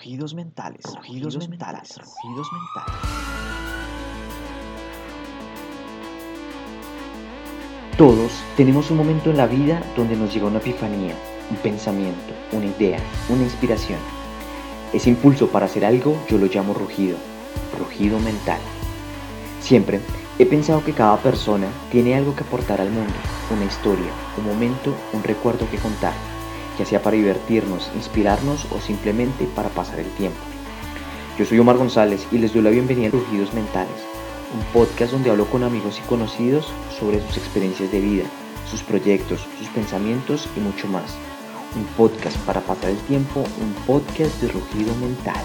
Rugidos mentales, rugidos, mentales, rugidos mentales. Todos tenemos un momento en la vida donde nos llega una epifanía, un pensamiento, una idea, una inspiración. Ese impulso para hacer algo yo lo llamo rugido, rugido mental. Siempre he pensado que cada persona tiene algo que aportar al mundo, una historia, un momento, un recuerdo que contar ya sea para divertirnos, inspirarnos o simplemente para pasar el tiempo. Yo soy Omar González y les doy la bienvenida a Rugidos Mentales, un podcast donde hablo con amigos y conocidos sobre sus experiencias de vida, sus proyectos, sus pensamientos y mucho más. Un podcast para pasar el tiempo, un podcast de rugido mental.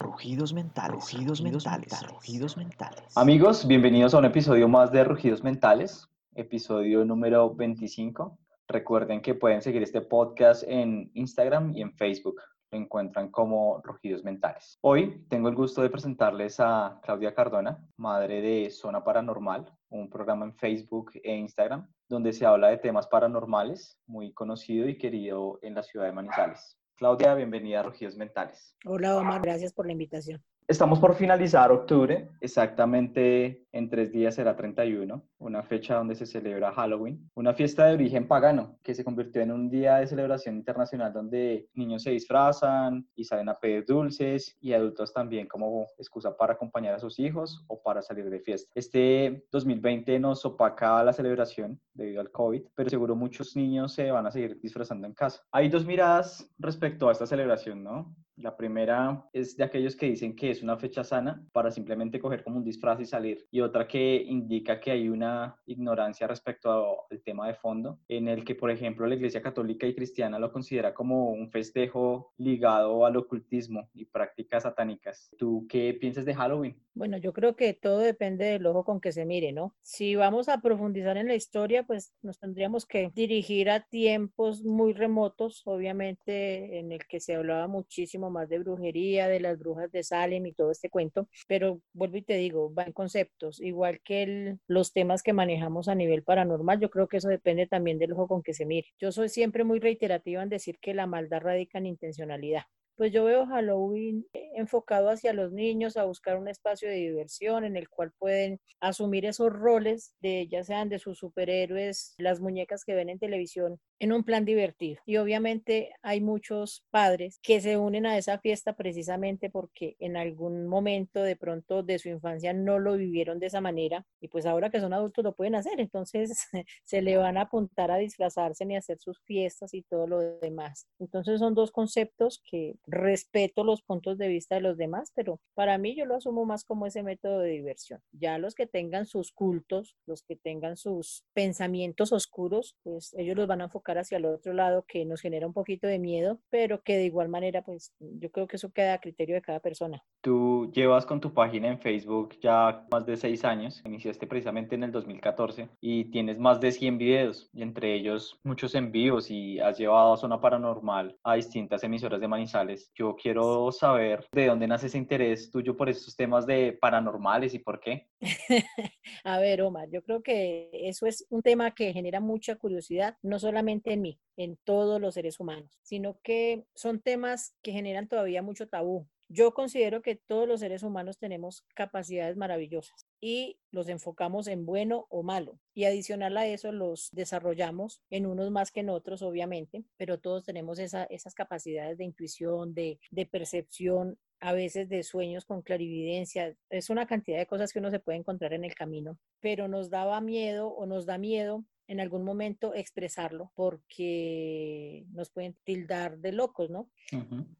Rugidos mentales, rugidos mentales, rugidos mentales. Amigos, bienvenidos a un episodio más de Rugidos Mentales episodio número 25. Recuerden que pueden seguir este podcast en Instagram y en Facebook. Lo encuentran como Rugidos Mentales. Hoy tengo el gusto de presentarles a Claudia Cardona, madre de Zona Paranormal, un programa en Facebook e Instagram donde se habla de temas paranormales, muy conocido y querido en la ciudad de Manizales. Claudia, bienvenida a Rugidos Mentales. Hola Omar, gracias por la invitación. Estamos por finalizar octubre, exactamente en tres días será 31, una fecha donde se celebra Halloween, una fiesta de origen pagano que se convirtió en un día de celebración internacional donde niños se disfrazan y salen a pedir dulces y adultos también como excusa para acompañar a sus hijos o para salir de fiesta. Este 2020 nos opaca la celebración debido al COVID, pero seguro muchos niños se van a seguir disfrazando en casa. Hay dos miradas respecto a esta celebración, ¿no? La primera es de aquellos que dicen que es una fecha sana para simplemente coger como un disfraz y salir. Y otra que indica que hay una ignorancia respecto al tema de fondo, en el que, por ejemplo, la Iglesia Católica y Cristiana lo considera como un festejo ligado al ocultismo y prácticas satánicas. ¿Tú qué piensas de Halloween? Bueno, yo creo que todo depende del ojo con que se mire, ¿no? Si vamos a profundizar en la historia, pues nos tendríamos que dirigir a tiempos muy remotos, obviamente en el que se hablaba muchísimo más de brujería, de las brujas de Salem y todo este cuento, pero vuelvo y te digo, va en conceptos, igual que los temas que manejamos a nivel paranormal, yo creo que eso depende también del ojo con que se mire. Yo soy siempre muy reiterativa en decir que la maldad radica en intencionalidad pues yo veo Halloween enfocado hacia los niños a buscar un espacio de diversión en el cual pueden asumir esos roles de ya sean de sus superhéroes, las muñecas que ven en televisión en un plan divertido. Y obviamente hay muchos padres que se unen a esa fiesta precisamente porque en algún momento de pronto de su infancia no lo vivieron de esa manera y pues ahora que son adultos lo pueden hacer, entonces se le van a apuntar a disfrazarse ni a hacer sus fiestas y todo lo demás. Entonces son dos conceptos que respeto los puntos de vista de los demás, pero para mí yo lo asumo más como ese método de diversión. Ya los que tengan sus cultos, los que tengan sus pensamientos oscuros, pues ellos los van a enfocar hacia el otro lado que nos genera un poquito de miedo, pero que de igual manera, pues yo creo que eso queda a criterio de cada persona. Tú llevas con tu página en Facebook ya más de seis años, iniciaste precisamente en el 2014 y tienes más de 100 videos, y entre ellos muchos envíos y has llevado a Zona Paranormal a distintas emisoras de Manizales yo quiero saber de dónde nace ese interés tuyo por estos temas de paranormales y por qué. A ver, Omar, yo creo que eso es un tema que genera mucha curiosidad, no solamente en mí, en todos los seres humanos, sino que son temas que generan todavía mucho tabú. Yo considero que todos los seres humanos tenemos capacidades maravillosas y los enfocamos en bueno o malo. Y adicional a eso los desarrollamos en unos más que en otros, obviamente, pero todos tenemos esas capacidades de intuición, de, de percepción, a veces de sueños con clarividencia. Es una cantidad de cosas que uno se puede encontrar en el camino, pero nos daba miedo o nos da miedo en algún momento expresarlo porque nos pueden tildar de locos, ¿no?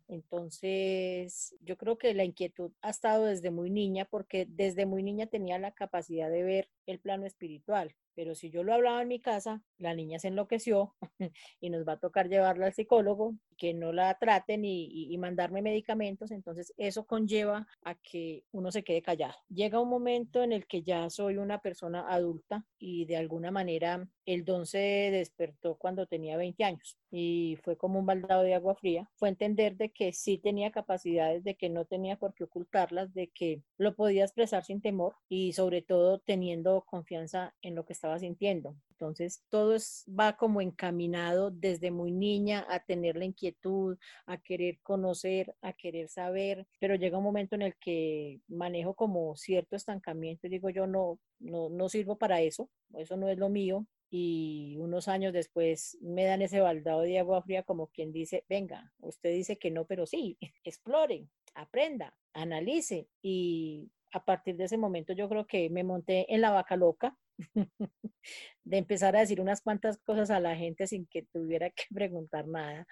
Entonces, yo creo que la inquietud ha estado desde muy niña porque desde muy niña tenía la capacidad de ver el plano espiritual. Pero si yo lo hablaba en mi casa, la niña se enloqueció y nos va a tocar llevarla al psicólogo, que no la traten y, mandarme medicamentos. Entonces eso conlleva a que uno se quede callado. Llega un momento en el que ya soy una persona adulta y de alguna manera el don se despertó cuando tenía 20 años y fue como un baldado de agua fría. Fue entender de que sí tenía capacidades, de que no tenía por qué ocultarlas, de que lo podía expresar sin temor y sobre todo teniendo confianza en lo que estaba sintiendo. Entonces, todo va como encaminado desde muy niña a tener la inquietud, a querer conocer, a querer saber, pero llega un momento en el que manejo como cierto estancamiento y digo yo no, no, no sirvo para eso, eso no es lo mío, y unos años después me dan ese baldado de agua fría como quien dice, venga, usted dice que no, pero sí, explore, aprenda, analice y a partir de ese momento yo creo que me monté en la vaca loca de empezar a decir unas cuantas cosas a la gente sin que tuviera que preguntar nada.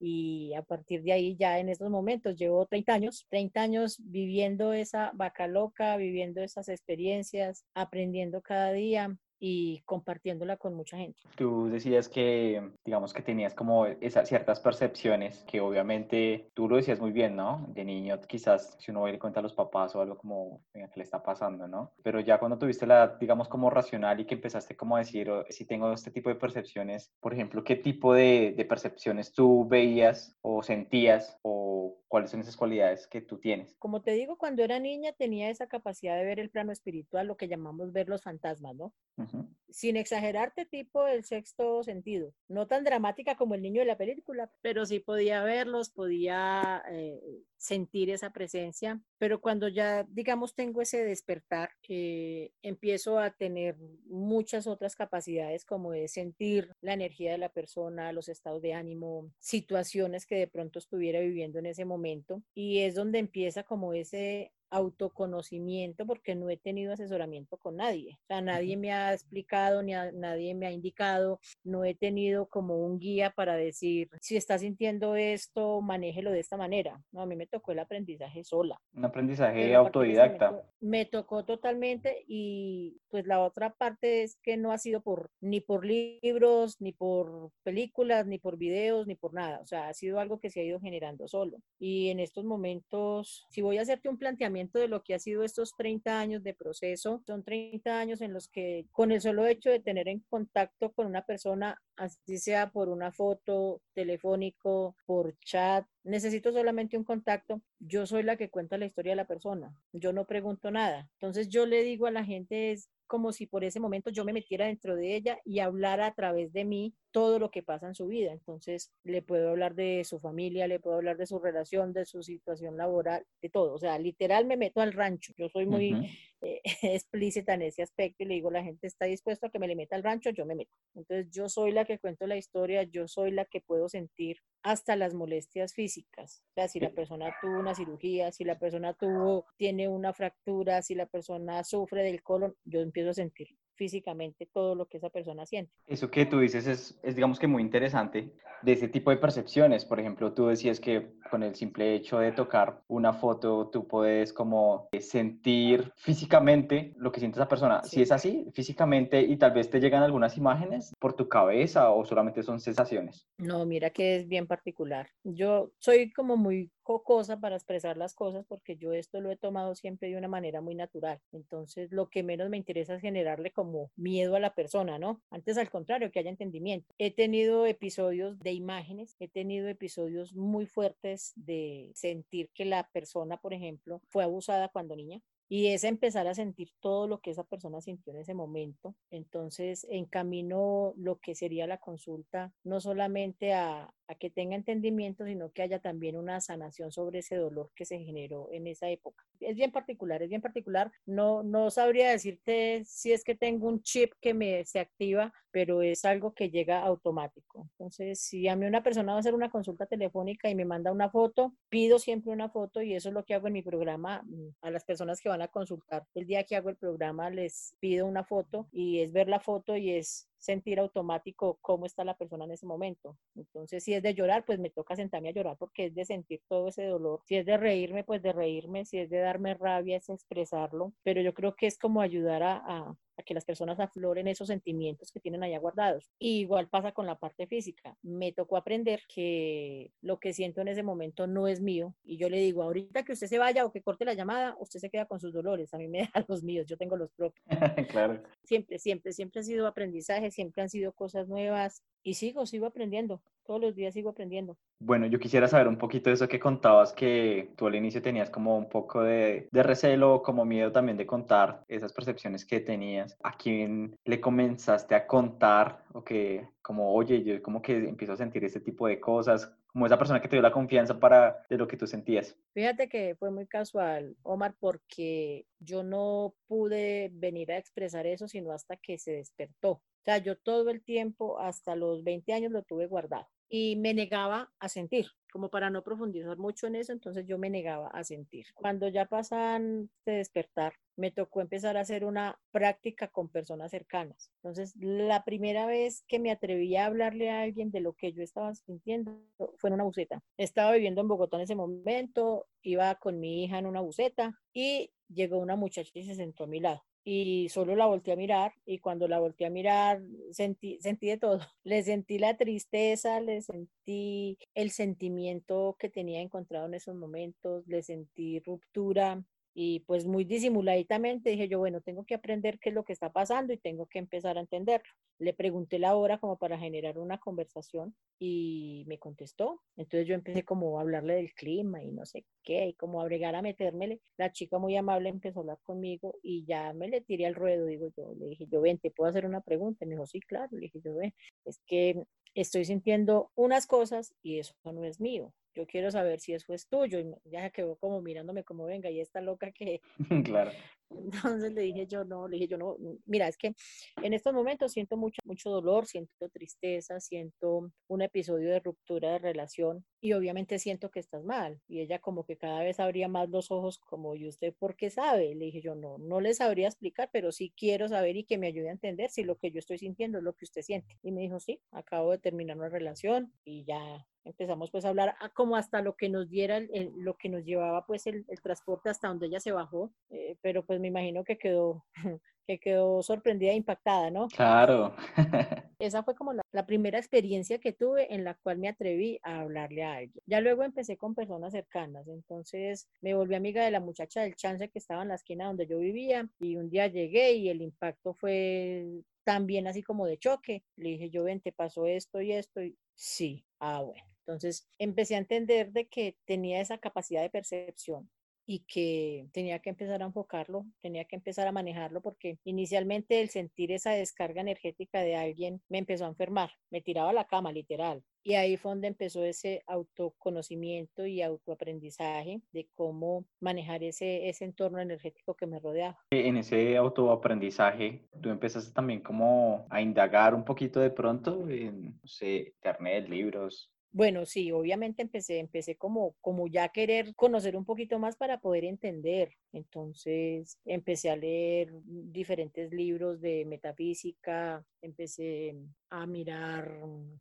Y a partir de ahí ya en estos momentos llevo 30 años, 30 años viviendo esa vaca loca, viviendo esas experiencias, aprendiendo cada día, y compartiéndola con mucha gente. Tú decías que, digamos que tenías como esas ciertas percepciones que obviamente tú lo decías muy bien, ¿no? De niño quizás si uno va y le cuenta a los papás o algo como, venga, ¿qué le está pasando, no? Pero ya cuando tuviste la, digamos, como racional y que empezaste como a decir, oh, si tengo este tipo de percepciones, por ejemplo, ¿qué tipo de, de percepciones tú veías o sentías o cuáles son esas cualidades que tú tienes? Como te digo, cuando era niña tenía esa capacidad de ver el plano espiritual, lo que llamamos ver los fantasmas, ¿no? Sin exagerarte, tipo el sexto sentido. No tan dramática como el niño de la película, pero sí podía verlos, podía eh, sentir esa presencia. Pero cuando ya, digamos, tengo ese despertar, eh, empiezo a tener muchas otras capacidades, como de sentir la energía de la persona, los estados de ánimo, situaciones que de pronto estuviera viviendo en ese momento. Y es donde empieza como ese autoconocimiento porque no he tenido asesoramiento con nadie. O sea, nadie me ha explicado, ni nadie me ha indicado, no he tenido como un guía para decir, si está sintiendo esto, manéjelo de esta manera. No, a mí me tocó el aprendizaje sola. Un aprendizaje autodidacta. Me tocó totalmente y pues la otra parte es que no ha sido por ni por libros, ni por películas, ni por videos, ni por nada. O sea, ha sido algo que se ha ido generando solo. Y en estos momentos, si voy a hacerte un planteamiento, de lo que ha sido estos 30 años de proceso. Son 30 años en los que con el solo hecho de tener en contacto con una persona, así sea por una foto, telefónico, por chat, necesito solamente un contacto, yo soy la que cuenta la historia de la persona, yo no pregunto nada. Entonces yo le digo a la gente es como si por ese momento yo me metiera dentro de ella y hablara a través de mí todo lo que pasa en su vida. Entonces, le puedo hablar de su familia, le puedo hablar de su relación, de su situación laboral, de todo. O sea, literal me meto al rancho. Yo soy muy eh, explícita en ese aspecto y le digo, la gente está dispuesta a que me le meta al rancho, yo me meto. Entonces, yo soy la que cuento la historia, yo soy la que puedo sentir hasta las molestias físicas. O sea, si la persona tuvo una cirugía, si la persona tuvo, tiene una fractura, si la persona sufre del colon, yo empiezo a sentir físicamente todo lo que esa persona siente. Eso que tú dices es, es, digamos que muy interesante de ese tipo de percepciones. Por ejemplo, tú decías que con el simple hecho de tocar una foto, tú puedes como sentir físicamente lo que siente esa persona. Si es así, físicamente, y tal vez te llegan algunas imágenes por tu cabeza o solamente son sensaciones. No, mira que es bien particular. Yo soy como muy cosa para expresar las cosas porque yo esto lo he tomado siempre de una manera muy natural. Entonces, lo que menos me interesa es generarle como miedo a la persona, ¿no? Antes al contrario, que haya entendimiento. He tenido episodios de imágenes, he tenido episodios muy fuertes de sentir que la persona, por ejemplo, fue abusada cuando niña y es empezar a sentir todo lo que esa persona sintió en ese momento. Entonces, encamino lo que sería la consulta, no solamente a, a, que tenga entendimiento, sino que haya también una sanación sobre ese dolor que se generó en esa época. Es bien particular, es bien particular. No, no sabría decirte si es que tengo un chip que me se activa, pero es algo que llega automático. Entonces, si a mí una persona va a hacer una consulta telefónica y me manda una foto, pido siempre una foto y eso es lo que hago en mi programa mm, a las personas que van a consultar. El día que hago el programa les pido una foto y es ver la foto y es sentir automático cómo está la persona en ese momento. Entonces, si es de llorar, pues me toca sentarme a llorar porque es de sentir todo ese dolor. Si es de reírme, pues de reírme. Si es de darme rabia, es expresarlo. Pero yo creo que es como ayudar a, a que las personas afloren esos sentimientos que tienen allá guardados. igual pasa con la parte física. Me tocó aprender que lo que siento en ese momento no es mío y yo le digo, ahorita que usted se vaya o que corte la llamada, usted se queda con sus dolores. A mí me deja los míos, yo tengo los propios. claro. Siempre, siempre, siempre ha sido aprendizaje, siempre han sido cosas nuevas y sigo, sigo aprendiendo, todos los días sigo aprendiendo. Bueno, yo quisiera saber un poquito de eso que contabas, que tú al inicio tenías como un poco de, de recelo, como miedo también de contar esas percepciones que tenías. ¿A quién le comenzaste a contar o que como, oye, yo como que empiezo a sentir este tipo de cosas? como esa persona que te dio la confianza para de lo que tú sentías. Fíjate que fue muy casual, Omar, porque yo no pude venir a expresar eso sino hasta que se despertó. O sea, yo todo el tiempo, hasta los 20 años, lo tuve guardado y me negaba a sentir, como para no profundizar mucho en eso, entonces yo me negaba a sentir. Cuando ya pasan de despertar, me tocó empezar a hacer una práctica con personas cercanas. Entonces, la primera vez que me atreví a hablarle a alguien de lo que yo estaba sintiendo fue en una buceta. Estaba viviendo en Bogotá en ese momento, iba con mi hija en una buceta y llegó una muchacha y se sentó a mi lado y solo la volteé a mirar y cuando la volteé a mirar sentí, sentí de todo. Le sentí la tristeza, le sentí el sentimiento que tenía encontrado en esos momentos, le sentí ruptura, y pues muy disimuladamente dije yo, bueno, tengo que aprender qué es lo que está pasando y tengo que empezar a entenderlo. Le pregunté la hora como para generar una conversación y me contestó. Entonces yo empecé como a hablarle del clima y no sé qué, y como a bregar a metérmele. La chica muy amable empezó a hablar conmigo y ya me le tiré al ruedo, digo yo, le dije yo, ven, ¿te puedo hacer una pregunta? me dijo, sí, claro. Le dije yo, ven, es que estoy sintiendo unas cosas y eso no es mío yo quiero saber si eso es tuyo. Y ya quedó como mirándome como, venga, y esta loca que... claro. Entonces le dije yo, no, le dije yo, no, mira, es que en estos momentos siento mucho, mucho dolor, siento tristeza, siento un episodio de ruptura de relación y obviamente siento que estás mal. Y ella como que cada vez abría más los ojos como, ¿y usted por qué sabe? Le dije yo, no, no le sabría explicar, pero sí quiero saber y que me ayude a entender si lo que yo estoy sintiendo es lo que usted siente. Y me dijo, sí, acabo de terminar una relación y ya empezamos pues a hablar como hasta lo que nos diera, lo que nos llevaba pues el, transporte hasta donde ella se bajó, eh, pero pues me imagino que quedó, que quedó sorprendida e impactada, ¿no? Claro. Esa fue como la, la, primera experiencia que tuve en la cual me atreví a hablarle a alguien. Ya luego empecé con personas cercanas, entonces me volví amiga de la muchacha del chance que estaba en la esquina donde yo vivía y un día llegué y el impacto fue también así como de choque. Le dije, yo ven, te pasó esto y esto y sí, ah, bueno. Entonces empecé a entender de que tenía esa capacidad de percepción y que tenía que empezar a enfocarlo, tenía que empezar a manejarlo porque inicialmente el sentir esa descarga energética de alguien me empezó a enfermar, me tiraba a la cama literal. Y ahí fue donde empezó ese autoconocimiento y autoaprendizaje de cómo manejar ese, ese entorno energético que me rodeaba. En ese autoaprendizaje, tú empezaste también como a indagar un poquito de pronto en, internet, libros, bueno, sí, obviamente empecé, empecé como, como ya querer conocer un poquito más para poder entender. Entonces empecé a leer diferentes libros de metafísica, empecé a mirar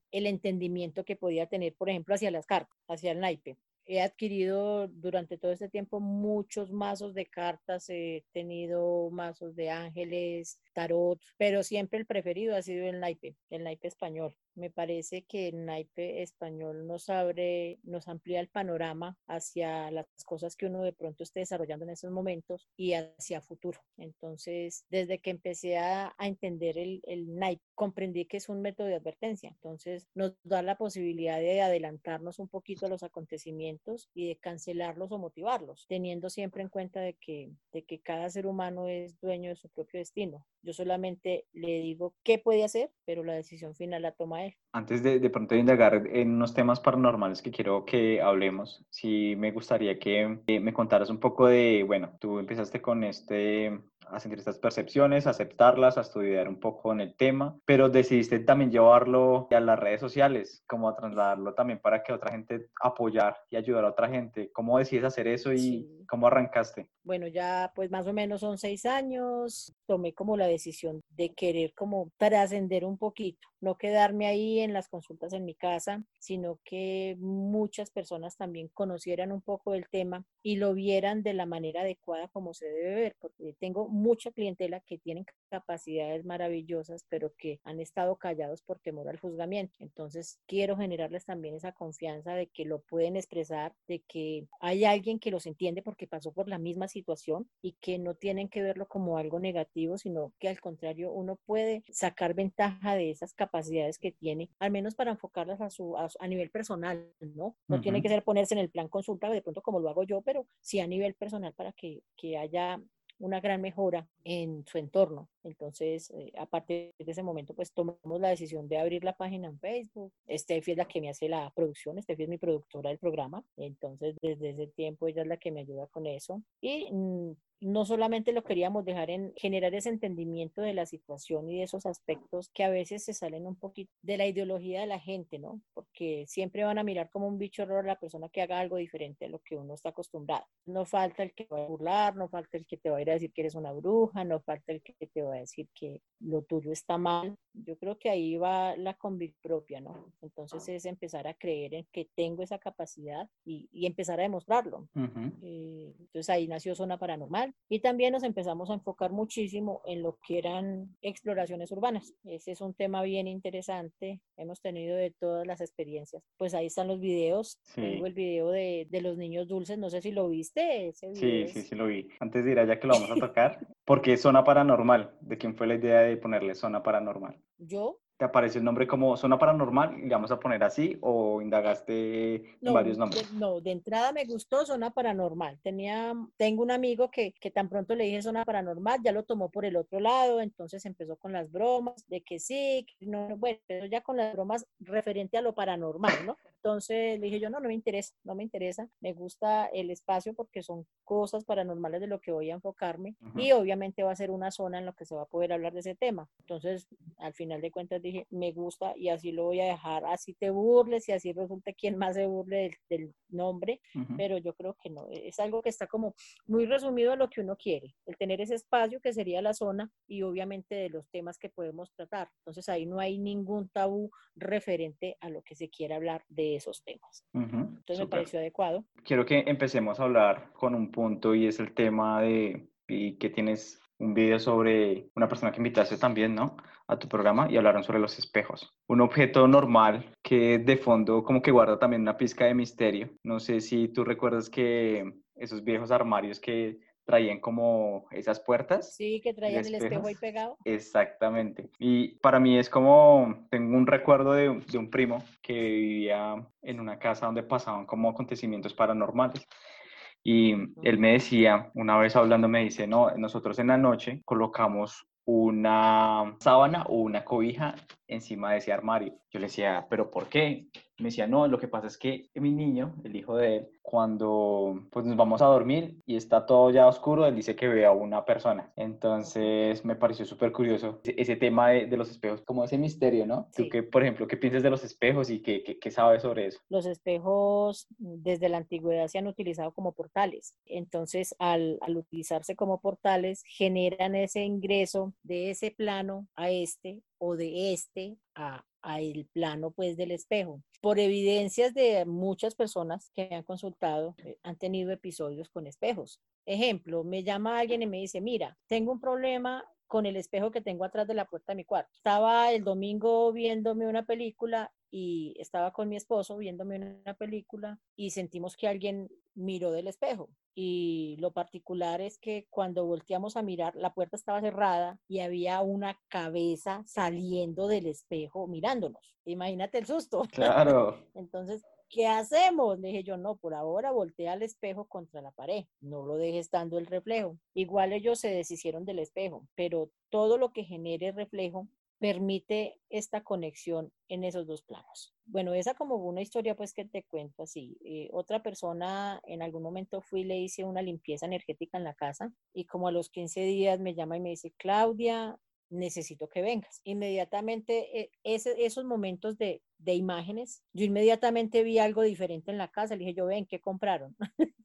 el entendimiento que podía tener, por ejemplo, hacia las cartas, hacia el naipe he adquirido durante todo este tiempo muchos mazos de cartas, he tenido mazos de ángeles, tarot, pero siempre el preferido ha sido el naipe, el naipe español. Me parece que el naipe español nos abre, nos amplía el panorama hacia las cosas que uno de pronto esté desarrollando en esos momentos y hacia futuro. Entonces, desde que empecé a, entender el, el naipe, comprendí que es un método de advertencia. Entonces, nos da la posibilidad de adelantarnos un poquito a los acontecimientos y de cancelarlos o motivarlos, teniendo siempre en cuenta de que, de que cada ser humano es dueño de su propio destino. Yo solamente le digo qué puede hacer, pero la decisión final la toma él. Antes de, de pronto indagar en unos temas paranormales que quiero que hablemos, sí me gustaría que eh, me contaras un poco de, bueno, tú empezaste con este a sentir estas percepciones, aceptarlas, a estudiar un poco en el tema, pero decidiste también llevarlo a las redes sociales, como a trasladarlo también para que otra gente apoyar y ayudar a otra gente. ¿Cómo decides hacer eso y cómo arrancaste? Bueno, ya pues más o menos son seis años, tomé como la decisión de querer como trascender un poquito, no quedarme ahí en las consultas en mi casa, sino que muchas personas también conocieran un poco del tema y lo vieran de la manera adecuada como se debe ver, porque tengo mucha clientela que tienen capacidades maravillosas, pero que han estado callados por temor al juzgamiento. Entonces, quiero generarles también esa confianza de que lo pueden expresar, de que hay alguien que los entiende porque pasó por la misma situación y que no tienen que verlo como algo negativo, sino que al contrario, uno puede sacar ventaja de esas capacidades que tiene, al menos para enfocarlas a, su, a, nivel personal, ¿no? No tiene que ser ponerse en el plan consulta de pronto como lo hago yo, pero sí a nivel personal para que, que haya una gran mejora en su entorno. Entonces, eh, a partir de ese momento, pues tomamos la decisión de abrir la página en Facebook. Steffi es la que me hace la producción, Steffi es mi productora del programa. Entonces, desde ese tiempo ella es la que me ayuda con eso. Y mm, no solamente lo queríamos dejar en generar ese entendimiento de la situación y de esos aspectos que a veces se salen un poquito de la ideología de la gente, ¿no? Porque siempre van a mirar como un bicho raro a la persona que haga algo diferente a lo que uno está acostumbrado. No falta el que va a burlar, no falta el que te va a ir a decir que eres una bruja, no falta el que te va a decir que lo tuyo está mal. Yo creo que ahí va la convicción propia, ¿no? Entonces es empezar a creer en que tengo esa capacidad y, empezar a demostrarlo. Eh, entonces ahí nació Zona Paranormal y también nos empezamos a enfocar muchísimo en lo que eran exploraciones urbanas. Ese es un tema bien interesante. Hemos tenido de todas las experiencias. Pues ahí están los videos. Tengo el video de, de, los niños dulces. No sé si lo viste. Ese sí, sí, sí lo vi. Antes de ir allá que lo vamos a tocar, porque zona paranormal. ¿De quién fue la idea de ponerle zona paranormal? Yo, ¿Te apareció el nombre como zona paranormal y le vamos a poner así o indagaste varios nombres? no, de entrada me gustó zona paranormal. Tenía, tengo un amigo que, que tan pronto le dije zona paranormal, ya lo tomó por el otro lado, entonces empezó con las bromas de que sí, que no, bueno, pero ya con las bromas referente a lo paranormal, ¿no? Entonces le dije yo, no, no me interesa, no me interesa, me gusta el espacio porque son cosas paranormales de lo que voy a enfocarme y obviamente va a ser una zona en la que se va a poder hablar de ese tema. Entonces, al final de cuentas dije, me gusta y así lo voy a dejar, así te burles y así resulta quien más se burle del, nombre, pero yo creo que no, es algo que está como muy resumido a lo que uno quiere, el tener ese espacio que sería la zona y obviamente de los temas que podemos tratar. Entonces ahí no hay ningún tabú referente a lo que se quiera hablar de esos temas. Entonces me pareció adecuado. Quiero que empecemos a hablar con un punto y es el tema de y que tienes un video sobre una persona que invitaste también, ¿no? A tu programa y hablaron sobre los espejos. Un objeto normal que de fondo como que guarda también una pizca de misterio. No sé si tú recuerdas que esos viejos armarios que traían como esas puertas. Sí, que traían el espejo ahí pegado. Exactamente. Y para mí es como, tengo un recuerdo de, de, un primo que vivía en una casa donde pasaban como acontecimientos paranormales. Y él me decía, una vez hablando, me dice, no, nosotros en la noche colocamos una sábana o una cobija encima de ese armario. Yo le decía, ¿pero por qué? Me decía, no, lo que pasa es que mi niño, el hijo de él, cuando pues nos vamos a dormir y está todo ya oscuro, él dice que ve a una persona. Entonces me pareció súper curioso ese tema de, los espejos, como ese misterio, ¿no? Tú que, por ejemplo, ¿qué piensas de los espejos y qué, qué, qué sabes sobre eso? Los espejos desde la antigüedad se han utilizado como portales. Entonces, al, al utilizarse como portales, generan ese ingreso de ese plano a este o de este a, el plano pues del espejo. Por evidencias de muchas personas que han consultado, eh, han tenido episodios con espejos. Ejemplo, me llama alguien y me dice, mira, tengo un problema con el espejo que tengo atrás de la puerta de mi cuarto. Estaba el domingo viéndome una película y estaba con mi esposo viéndome una película y sentimos que alguien miró del espejo. Y lo particular es que cuando volteamos a mirar, la puerta estaba cerrada y había una cabeza saliendo del espejo mirándonos. Imagínate el susto. Claro. Entonces, ¿qué hacemos? Le dije yo, no, por ahora voltea al espejo contra la pared, no lo dejes dando el reflejo. Igual ellos se deshicieron del espejo, pero todo lo que genere reflejo permite esta conexión en esos dos planos. Bueno, esa como una historia pues que te cuento así. Eh, otra persona en algún momento fui y le hice una limpieza energética en la casa y como a los 15 días me llama y me dice, Claudia, necesito que vengas. Inmediatamente, eh, esos momentos de, de, imágenes, yo inmediatamente vi algo diferente en la casa. Le dije, yo ven, ¿qué compraron?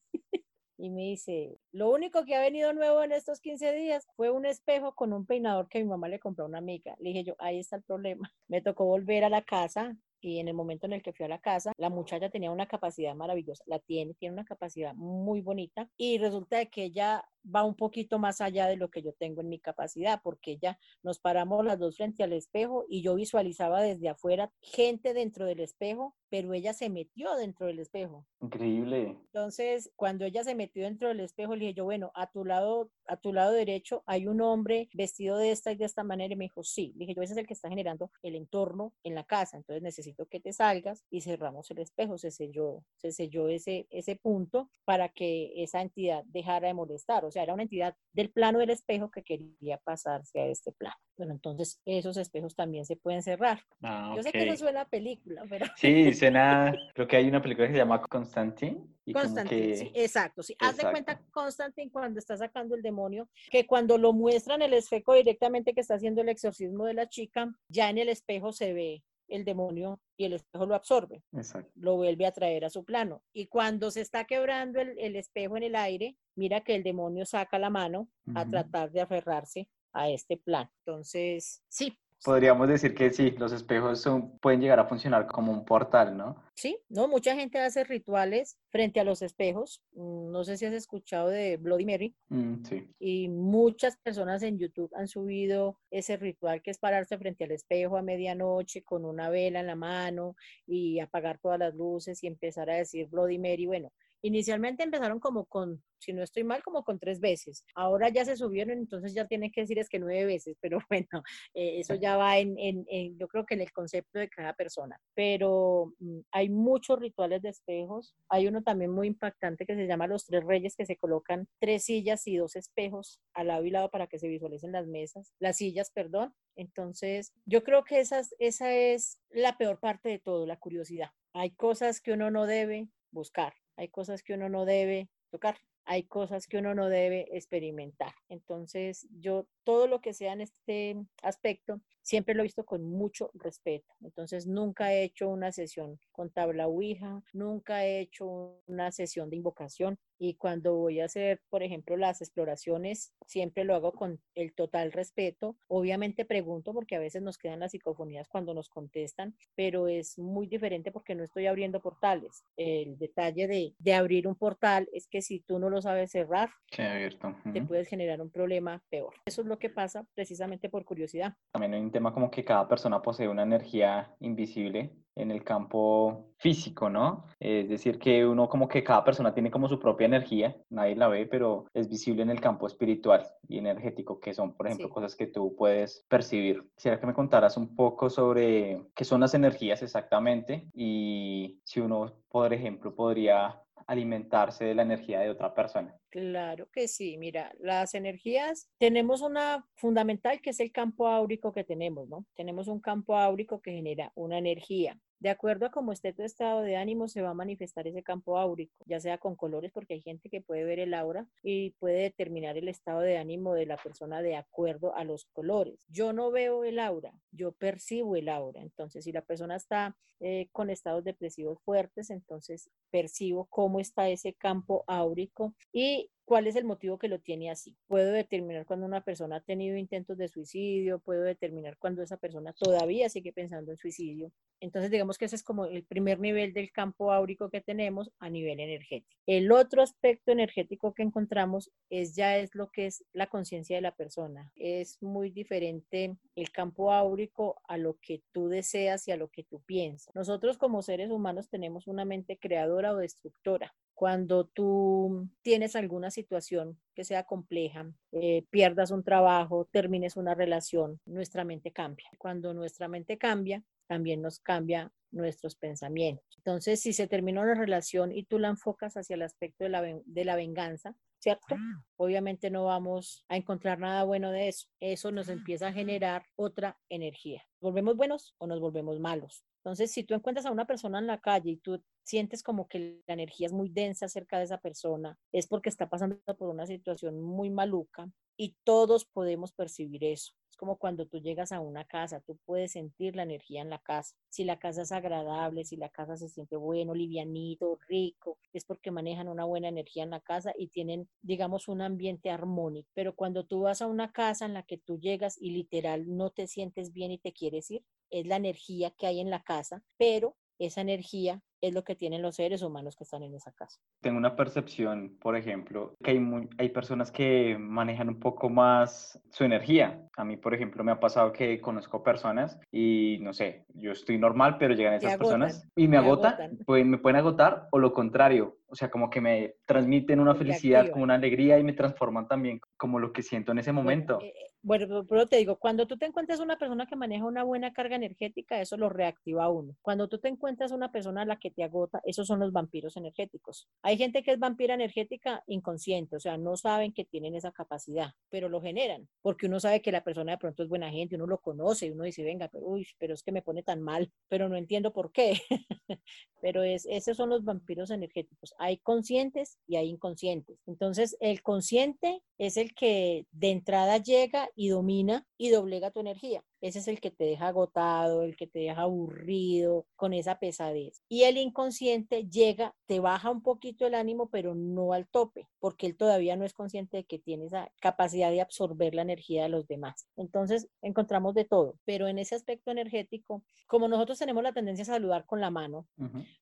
y me dice, lo único que ha venido nuevo en estos 15 días fue un espejo con un peinador que mi mamá le compró a una amiga. Le dije yo, ahí está el problema. Me tocó volver a la casa y en el momento en el que fui a la casa, la muchacha tenía una capacidad maravillosa, la tiene, tiene una capacidad muy bonita y resulta de que ella va un poquito más allá de lo que yo tengo en mi capacidad, porque ya nos paramos las dos frente al espejo y yo visualizaba desde afuera gente dentro del espejo, pero ella se metió dentro del espejo. Increíble. Entonces, cuando ella se metió dentro del espejo, le dije yo, bueno, a tu lado, a tu lado derecho hay un hombre vestido de esta y de esta manera, y me dijo, sí. Le dije yo, ese es el que está generando el entorno en la casa, entonces necesito que te salgas y cerramos el espejo, se selló, se selló ese, ese punto para que esa entidad dejara de molestar, o sea, era una entidad del plano del espejo que quería pasarse a este plano. Bueno, entonces esos espejos también se pueden cerrar. Ah, Yo sé que eso suena a película, pero... Sí, suena, creo que hay una película que se llama Constantine. Y Constantine, que- sí, exacto. Sí. Haz de Exacto. cuenta Constantine cuando está sacando el demonio, que cuando lo muestran el espejo directamente que está haciendo el exorcismo de la chica, ya en el espejo se ve el demonio y el espejo lo absorbe, Exacto. lo vuelve a traer a su plano. Y cuando se está quebrando el, el espejo en el aire, mira que el demonio saca la mano a tratar de aferrarse a este plano. Entonces, sí, Podríamos decir que sí, los espejos son, pueden llegar a funcionar como un portal, ¿no? Sí, no, mucha gente hace rituales frente a los espejos. Mm, No sé si has escuchado de Bloody Mary Mm, sí. y muchas personas en YouTube han subido ese ritual que es pararse frente al espejo a medianoche con una vela en la mano y apagar todas las luces y empezar a decir Bloody Mary. Bueno, inicialmente empezaron como con, si no estoy mal, como con tres veces. Ahora ya se subieron, entonces ya tienen que decir es que nueve veces, pero bueno, eh, eso ya va en, en- en- yo creo que en el concepto de cada persona. Pero mm, hay muchos rituales de espejos. Hay uno también muy impactante que se llama Los Tres Reyes, que se colocan tres sillas y dos espejos al lado y lado para que se visualicen las mesas, las sillas, perdón. Entonces, yo creo que esas, esa es la peor parte de todo, la curiosidad. Hay cosas que uno no debe buscar, hay cosas que uno no debe tocar, hay cosas que uno no debe experimentar. Entonces, yo todo lo que sea en este aspecto, siempre lo he visto con mucho respeto. Entonces, nunca he hecho una sesión con tabla Ouija, nunca he hecho una sesión de invocación. Y cuando voy a hacer, por ejemplo, las exploraciones, siempre lo hago con el total respeto. Obviamente pregunto porque a veces nos quedan las psicofonías cuando nos contestan, pero es muy diferente porque no estoy abriendo portales. El detalle de, de abrir un portal es que si tú no lo sabes cerrar, Sí, abierto. te Ujú. puedes generar un problema peor. Eso es lo que pasa precisamente por curiosidad. También hay un tema como que cada persona posee una energía invisible en el campo físico, ¿no? Es decir, que uno como que cada persona tiene como su propia energía, nadie la ve, pero es visible en el campo espiritual y energético, que son, por ejemplo, Sí. cosas que tú puedes percibir. Quisiera que me contaras un poco sobre qué son las energías exactamente y si uno, por ejemplo, podría alimentarse de la energía de otra persona. Claro que sí, mira, las energías, tenemos una fundamental que es el campo áurico que tenemos, ¿no? Tenemos un campo áurico que genera una energía. De acuerdo a cómo esté tu estado de ánimo, se va a manifestar ese campo áurico, ya sea con colores, porque hay gente que puede ver el aura y puede determinar el estado de ánimo de la persona de acuerdo a los colores. Yo no veo el aura, yo percibo el aura. Entonces, si la persona está eh, con estados depresivos fuertes, entonces percibo cómo está ese campo áurico y cuál es el motivo que lo tiene así. Puedo determinar cuando una persona ha tenido intentos de suicidio, puedo determinar cuando esa persona todavía sigue pensando en suicidio. Entonces, digamos que ese es como el primer nivel del campo áurico que tenemos a nivel energético. El otro aspecto energético que encontramos es ya es lo que es la conciencia de la persona. Es muy diferente el campo áurico a lo que tú deseas y a lo que tú piensas. Nosotros como seres humanos tenemos una mente creadora o destructora cuando tú tienes alguna situación que sea compleja, eh, pierdas un trabajo, termines una relación, nuestra mente cambia. Cuando nuestra mente cambia, también nos cambia nuestros pensamientos. Entonces, si se termina una relación y tú la enfocas hacia el aspecto de la, de la venganza, ¿cierto? Obviamente no vamos a encontrar nada bueno de eso. Eso nos empieza a generar otra energía. ¿Nos volvemos buenos o nos volvemos malos? Entonces, si tú encuentras a una persona en la calle y tú sientes como que la energía es muy densa cerca de esa persona, es porque está pasando por una situación muy maluca y todos podemos percibir eso. Como cuando tú llegas a una casa, tú puedes sentir la energía en la casa. Si la casa es agradable, si la casa se siente bueno, livianito, rico, es porque manejan una buena energía en la casa y tienen, digamos, un ambiente armónico. Pero cuando tú vas a una casa en la que tú llegas y literal no te sientes bien y te quieres ir, es la energía que hay en la casa, pero esa energía es lo que tienen los seres humanos que están en esa casa. Tengo una percepción, por ejemplo, que hay, muy, hay personas que manejan un poco más su energía. A mí, por ejemplo, me ha pasado que conozco personas y no sé, yo estoy normal, pero llegan esas personas y me agotan, Pues, me pueden agotar o lo contrario, o sea, como que me transmiten una felicidad, como una alegría y me transforman también como lo que siento en ese momento. Eh, bueno, pero te digo, cuando tú te encuentras una persona que maneja una buena carga energética, eso lo reactiva a uno. Cuando tú te encuentras una persona a la que te agota, esos son los vampiros energéticos. Hay gente que es vampira energética inconsciente, o sea, no saben que tienen esa capacidad, pero lo generan, porque uno sabe que la persona de pronto es buena gente, uno lo conoce y uno dice, venga, pero, uy, pero es que me pone tan mal, pero no entiendo por qué. pero es, esos son los vampiros energéticos. Hay conscientes y hay inconscientes. Entonces, el consciente es el que de entrada llega y domina y doblega tu energía. Ese es el que te deja agotado, el que te deja aburrido, con esa pesadez. Y el inconsciente llega, te baja un poquito el ánimo, pero no al tope, porque él todavía no es consciente de que tiene esa capacidad de absorber la energía de los demás. Entonces, encontramos de todo, pero en ese aspecto energético, como nosotros tenemos la tendencia a saludar con la mano,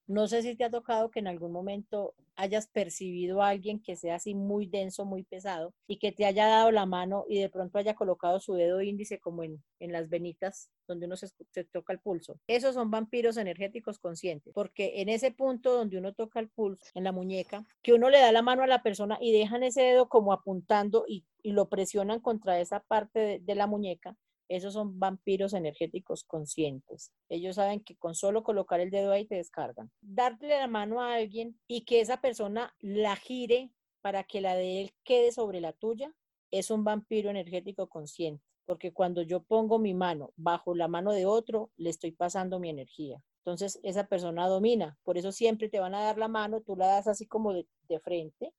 no sé si te ha tocado que en algún momento hayas percibido a alguien que sea así muy denso, muy pesado, y que te haya dado la mano y de pronto haya colocado su dedo índice como en, en las venitas donde uno se, toca el pulso. Esos son vampiros energéticos conscientes, porque en ese punto donde uno toca el pulso, en la muñeca, que uno le da la mano a la persona y dejan ese dedo como apuntando y, lo presionan contra esa parte de, la muñeca, esos son vampiros energéticos conscientes. Ellos saben que con solo colocar el dedo ahí te descargan. Darle la mano a alguien y que esa persona la gire para que la de él quede sobre la tuya, es un vampiro energético consciente porque cuando yo pongo mi mano bajo la mano de otro, le estoy pasando mi energía. Entonces, esa persona domina. Por eso siempre te van a dar la mano, tú la das así como de, frente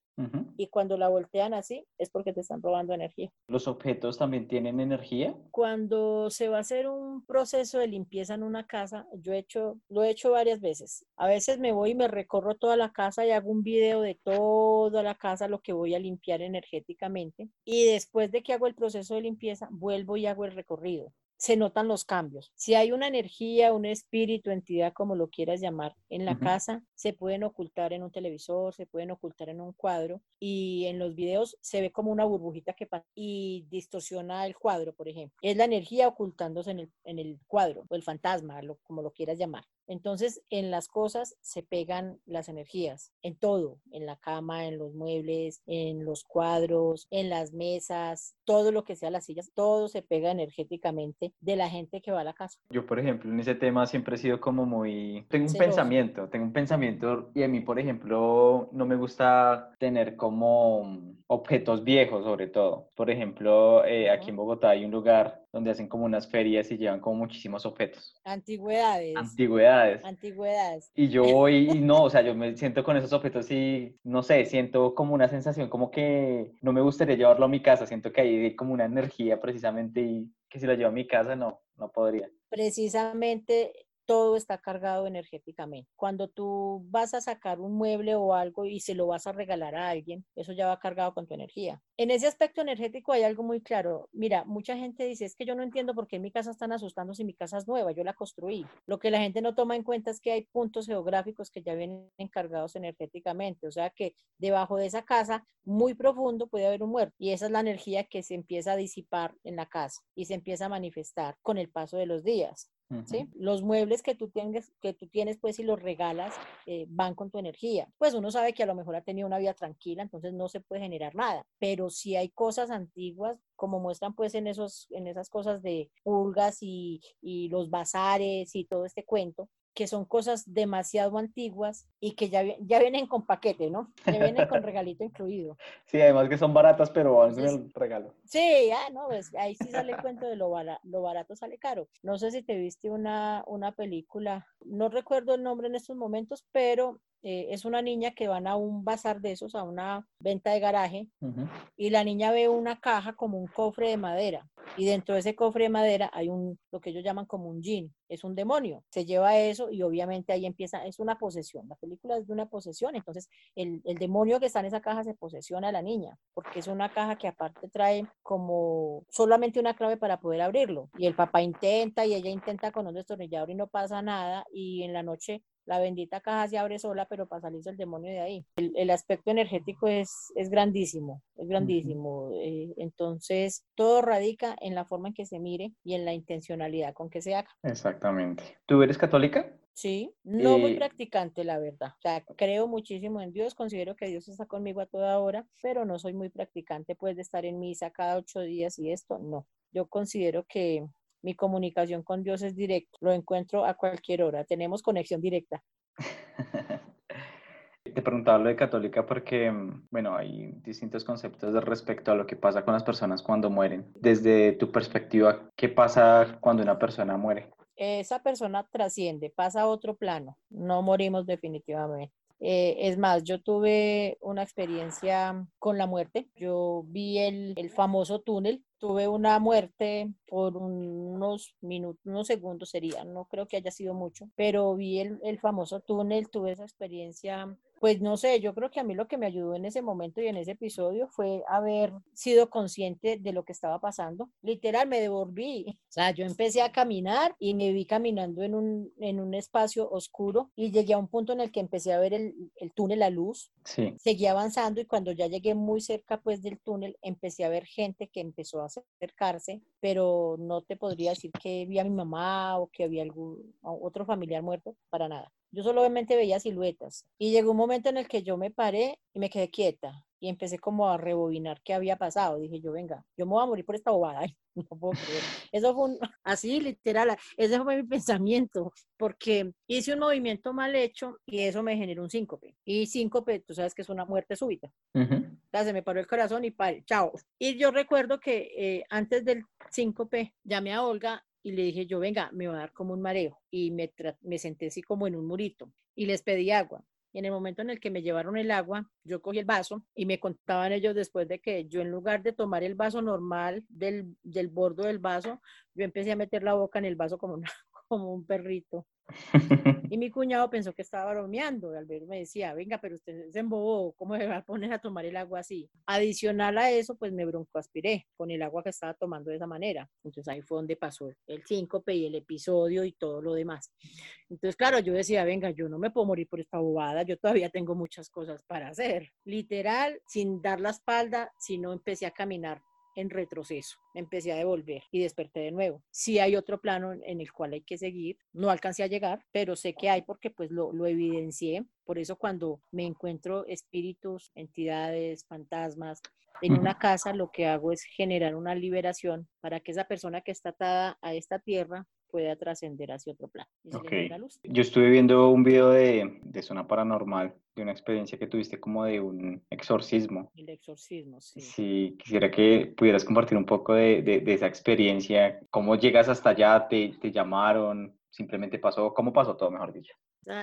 y cuando la voltean así es porque te están robando energía. ¿Los objetos también tienen energía? Cuando se va a hacer un proceso de limpieza en una casa, yo he hecho, lo he hecho varias veces. A veces me voy y me recorro toda la casa y hago un video de toda la casa, lo que voy a limpiar energéticamente. Y después de que hago el proceso de limpieza, vuelvo y hago el recorrido se notan los cambios. Si hay una energía, un espíritu, entidad, como lo quieras llamar, en la casa, se pueden ocultar en un televisor, se pueden ocultar en un cuadro y en los videos se ve como una burbujita que pasa y distorsiona el cuadro, por ejemplo. Es la energía ocultándose en el, en el cuadro o el fantasma, como lo quieras llamar. Entonces, en las cosas se pegan las energías, en todo, en la cama, en los muebles, en los cuadros, en las mesas, todo lo que sea las sillas, todo se pega energéticamente de la gente que va a la casa. Yo, por ejemplo, en ese tema siempre he sido como muy... Tengo un pensamiento, tengo un pensamiento y a mí, por ejemplo, no me gusta tener como objetos viejos, sobre todo. Por ejemplo, eh, aquí en Bogotá hay un lugar donde hacen como unas ferias y llevan como muchísimos objetos. Antigüedades. Antigüedades. Antigüedades. Y yo voy y no, o sea, yo me siento con esos objetos y no sé, siento como una sensación como que no me gustaría llevarlo a mi casa, siento que hay como una energía precisamente y que si lo llevo a mi casa no, no podría. Precisamente todo está cargado energéticamente. Cuando tú vas a sacar un mueble o algo y se lo vas a regalar a alguien, eso ya va cargado con tu energía. En ese aspecto energético hay algo muy claro. Mira, mucha gente dice, es que yo no entiendo por qué mi casa están asustando si mi casa es nueva, yo la construí. Lo que la gente no toma en cuenta es que hay puntos geográficos que ya vienen encargados energéticamente, o sea que debajo de esa casa, muy profundo, puede haber un muerto y esa es la energía que se empieza a disipar en la casa y se empieza a manifestar con el paso de los días. Los muebles que tú, tienes, que tú tienes, pues, si los regalas, eh, van con tu energía. Pues uno sabe que a lo mejor ha tenido una vida tranquila, entonces no se puede generar nada. Pero si hay cosas antiguas, como muestran, pues, en, esos, en esas cosas de pulgas y, y los bazares y todo este cuento, que son cosas demasiado antiguas y que ya, ya vienen con paquete, ¿no? Ya vienen con regalito incluido. Sí, además que son baratas, pero van el regalo. Sí, ah, no, pues ahí sí sale el cuento de lo, lo barato sale caro. No sé si te viste una, una película, no recuerdo el nombre en estos momentos, pero eh, es una niña que van a un bazar de esos, a una venta de garaje, y la niña ve una caja como un cofre de madera, y dentro de ese cofre de madera hay un, lo que ellos llaman como un jin, es un demonio, se lleva eso y obviamente ahí empieza, es una posesión, la película es de una posesión, entonces el, el demonio que está en esa caja se posesiona a la niña, porque es una caja que aparte trae como solamente una clave para poder abrirlo, y el papá intenta y ella intenta con un destornillador y no pasa nada, y en la noche la bendita caja se abre sola, pero para salirse el demonio de ahí. El, aspecto energético es, es grandísimo, es grandísimo. Eh, entonces, todo radica en la forma en que se mire y en la intencionalidad con que se haga. Exactamente. ¿Tú eres católica? Sí, no muy practicante, la verdad. O sea, creo muchísimo en Dios, considero que Dios está conmigo a toda hora, pero no soy muy practicante, pues, de estar en misa cada ocho días y esto, no. Yo considero que mi comunicación con Dios es directa, lo encuentro a cualquier hora, tenemos conexión directa. Te preguntaba lo de católica porque, bueno, hay distintos conceptos respecto a lo que pasa con las personas cuando mueren. Desde tu perspectiva, ¿qué pasa cuando una persona muere? esa persona trasciende, pasa a otro plano, no morimos definitivamente. Eh, es más, yo tuve una experiencia con la muerte. Yo vi el, el famoso túnel. Tuve una muerte por unos minutos, unos segundos sería, no creo que haya sido mucho, pero vi el, el famoso túnel, tuve esa experiencia pues no sé, yo creo que a mí lo que me ayudó en ese momento y en ese episodio fue haber sido consciente de lo que estaba pasando. Literal, me devolví. O sea, yo empecé a caminar y me vi caminando en un, en un espacio oscuro y llegué a un punto en el que empecé a ver el, el túnel, la luz. Sí. Seguí avanzando y cuando ya llegué muy cerca pues del túnel, empecé a ver gente que empezó a acercarse, pero no te podría decir que vi a mi mamá o que había algún otro familiar muerto, para nada. Yo solamente veía siluetas y llegó un momento en el que yo me paré y me quedé quieta y empecé como a rebobinar qué había pasado. Dije yo, venga, yo me voy a morir por esta bobada. no puedo creer. Eso fue un, así literal, ese fue mi pensamiento, porque hice un movimiento mal hecho y eso me generó un síncope. Y síncope, tú sabes que es una muerte súbita. Se me paró el corazón y chao. Y yo recuerdo que eh, antes del síncope llamé a Olga y le dije yo, venga, me va a dar como un mareo. Y me, me senté así como en un murito y les pedí agua. Y en el momento en el que me llevaron el agua, yo cogí el vaso y me contaban ellos después de que yo en lugar de tomar el vaso normal del, del bordo del vaso, yo empecé a meter la boca en el vaso como, como un perrito. Y mi cuñado pensó que estaba bromeando. Al ver me decía, venga, pero usted se embobó, ¿cómo se va a poner a tomar el agua así? Adicional a eso, pues me broncoaspiré con el agua que estaba tomando de esa manera. Entonces ahí fue donde pasó el síncope y el episodio y todo lo demás. Entonces, claro, yo decía, venga, yo no me puedo morir por esta bobada, yo todavía tengo muchas cosas para hacer. Literal, sin dar la espalda, sino empecé a caminar en retroceso. Empecé a devolver y desperté de nuevo. Sí hay otro plano en el cual hay que seguir. No alcancé a llegar, pero sé que hay porque pues lo, lo evidencié. Por eso cuando me encuentro espíritus, entidades, fantasmas, en una casa lo que hago es generar una liberación para que esa persona que está atada a esta tierra pueda trascender hacia otro plano. Yo estuve viendo un video de, de, Zona Paranormal, de una experiencia que tuviste como de un exorcismo. El exorcismo, sí. Sí, quisiera que pudieras compartir un poco de, de, esa experiencia. ¿Cómo llegas hasta allá? ¿Te, ¿Te, llamaron? ¿Simplemente pasó? ¿Cómo pasó todo, mejor dicho?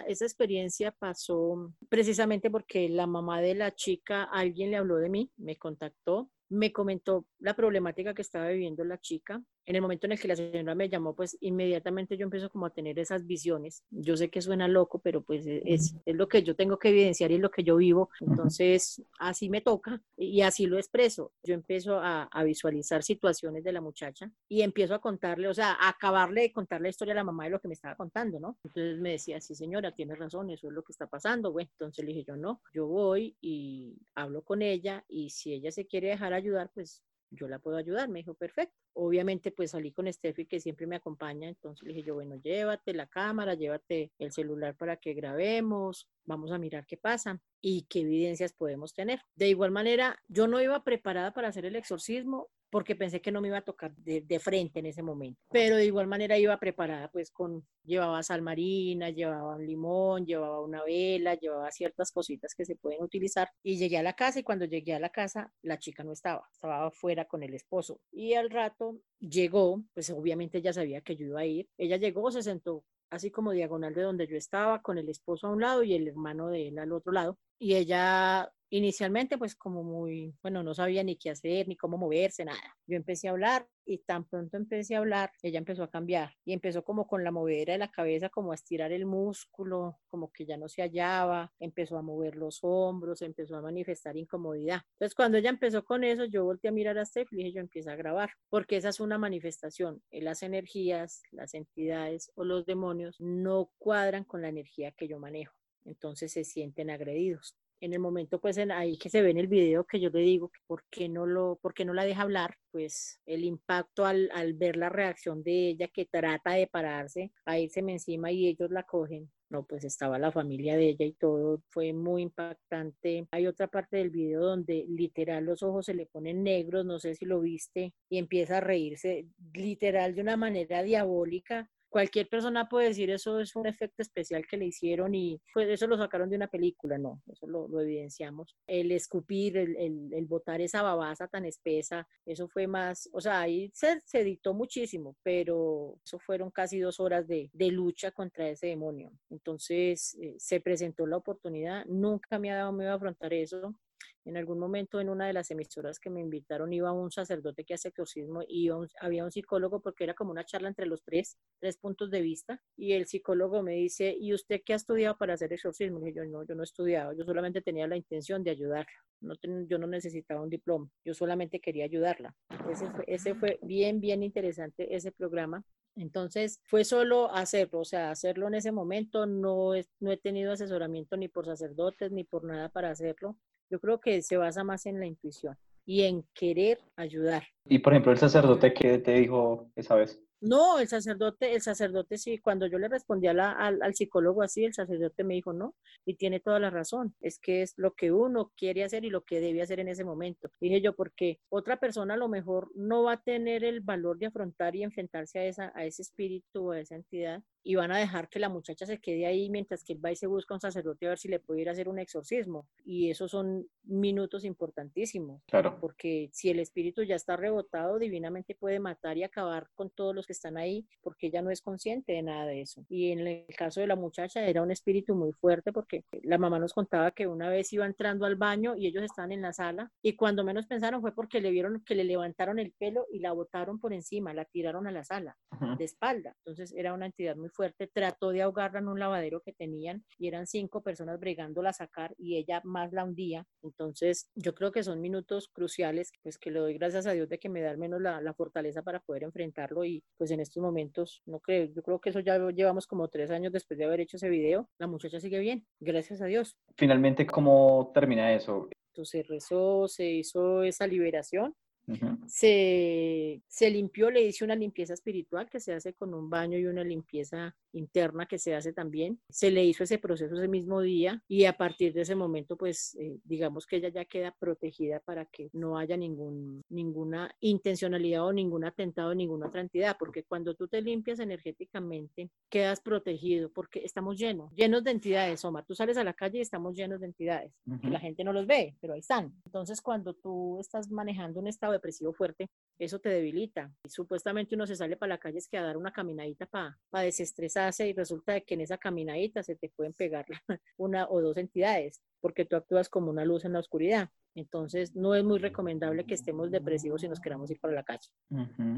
Esa experiencia pasó precisamente porque la mamá de la chica, alguien le habló de mí, me contactó me comentó la problemática que estaba viviendo la chica. En el momento en el que la señora me llamó, pues inmediatamente yo empiezo como a tener esas visiones. Yo sé que suena loco, pero pues e-, es, es lo que yo tengo que evidenciar y es lo que yo vivo. Entonces, así me toca y así lo expreso. Yo empiezo a, a visualizar situaciones de la muchacha y empiezo a contarle, o sea, a acabarle de contar la historia a la mamá de lo que me estaba contando, ¿no? Entonces me decía, sí señora, tiene razón, eso es lo que está pasando. Bueno, entonces le dije yo, no, yo voy y hablo con ella y si ella se quiere dejar ayudar, pues yo la puedo ayudar. Me dijo, perfecto. Obviamente, pues salí con Steffi, que siempre me acompaña. Entonces le dije yo, bueno, llévate la cámara, llévate el celular para que grabemos, vamos a mirar qué pasa y qué evidencias podemos tener. De igual manera, yo no iba preparada para hacer el exorcismo porque pensé que no me iba a tocar de, frente en ese momento. Pero de igual manera iba preparada, pues con, llevaba sal marina, llevaba un limón, llevaba una vela, llevaba ciertas cositas que se pueden utilizar. Y llegué a la casa y cuando llegué a la casa, la chica no estaba, estaba afuera con el esposo. Y al rato llegó, pues obviamente ella sabía que yo iba a ir. Ella llegó, se sentó así como diagonal de donde yo estaba, con el esposo a un lado y el hermano de él al otro lado y ella Inicialmente, pues como muy, bueno, no sabía ni qué hacer, ni cómo moverse, nada. Yo empecé a hablar y tan pronto empecé a hablar, ella empezó a cambiar y empezó como con la movedera de la cabeza, como a estirar el músculo, como que ya no se hallaba, empezó a mover los hombros, empezó a manifestar incomodidad. Entonces, cuando ella empezó con eso, yo volteé a mirar a Steph y dije, yo empiezo a grabar, porque esa es una manifestación. Las energías, las entidades o los demonios no cuadran con la energía que yo manejo entonces se sienten agredidos. En el momento pues en, ahí que se ve en el video que yo le digo por qué no lo por qué no la deja hablar pues el impacto al, al ver la reacción de ella que trata de pararse a irse encima y ellos la cogen no pues estaba la familia de ella y todo fue muy impactante. Hay otra parte del video donde literal los ojos se le ponen negros no sé si lo viste y empieza a reírse literal de una manera diabólica cualquier persona puede decir eso es un efecto especial que le hicieron y pues eso lo sacaron de una película, no, eso lo, evidenciamos. El escupir, el, botar esa babasa tan espesa, eso fue más, o sea, ahí se, se editó muchísimo, pero eso fueron casi dos horas de, lucha contra ese demonio. Entonces eh, se presentó la oportunidad, nunca me ha dado miedo afrontar eso, en algún momento en una de las emisoras que me invitaron iba un sacerdote que hace exorcismo y había un psicólogo porque era como una charla entre los tres, tres puntos de vista y el psicólogo me dice, ¿y usted qué ha estudiado para hacer exorcismo? Y yo no, yo no he estudiado, yo solamente tenía la intención de ayudarla, no yo no necesitaba un diploma, yo solamente quería ayudarla. Ese fue, ese fue bien, bien interesante ese programa. Entonces fue solo hacerlo, o sea, hacerlo en ese momento, no, no he tenido asesoramiento ni por sacerdotes ni por nada para hacerlo. Yo creo que se basa más en la intuición y en querer ayudar. Y por ejemplo, el sacerdote que te dijo esa vez. No, el sacerdote, el sacerdote sí, cuando yo le respondí al, al, psicólogo así, el sacerdote me dijo no, y tiene toda la razón, es que es lo que uno quiere hacer y lo que debe hacer en ese momento. Dije yo, porque otra persona a lo mejor no va a tener el valor de afrontar y enfrentarse a, esa, a ese espíritu o a esa entidad, y van a dejar que la muchacha se quede ahí mientras que él va y se busca un sacerdote a ver si le puede ir a hacer un exorcismo. Y esos son minutos importantísimos. Claro. Porque si el espíritu ya está rebotado, divinamente puede matar y acabar con todos los que están ahí porque ella no es consciente de nada de eso. Y en el caso de la muchacha era un espíritu muy fuerte porque la mamá nos contaba que una vez iba entrando al baño y ellos estaban en la sala y cuando menos pensaron fue porque le vieron que le levantaron el pelo y la botaron por encima, la tiraron a la sala de espalda. Entonces era una entidad muy fuerte, trató de ahogarla en un lavadero que tenían y eran cinco personas bregándola a sacar y ella más la hundía. Entonces yo creo que son minutos cruciales, pues que le doy gracias a Dios de que me da al menos la, la fortaleza para poder enfrentarlo y pues en estos momentos, no creo, yo creo que eso ya llevamos como tres años después de haber hecho ese video, la muchacha sigue bien, gracias a Dios. Finalmente, ¿cómo termina eso? Entonces rezó, se hizo esa liberación se, se limpió, le hice una limpieza espiritual que se hace con un baño y una limpieza interna que se hace también. Se le hizo ese proceso ese mismo día y a partir de ese momento, pues eh, digamos que ella ya queda protegida para que no haya ningún, ninguna intencionalidad o ningún atentado, ninguna otra entidad, porque cuando tú te limpias energéticamente, quedas protegido porque estamos llenos, llenos de entidades, Omar. Tú sales a la calle y estamos llenos de entidades. La gente no los ve, pero ahí están. Entonces, cuando tú estás manejando un estado depresivo fuerte, eso te debilita. Y supuestamente uno se sale para la calle es que a dar una caminadita para desestresarse y resulta que en esa caminadita se te pueden pegar una o dos entidades porque tú actúas como una luz en la oscuridad. Entonces, no es muy recomendable que estemos depresivos y nos queramos ir para la calle,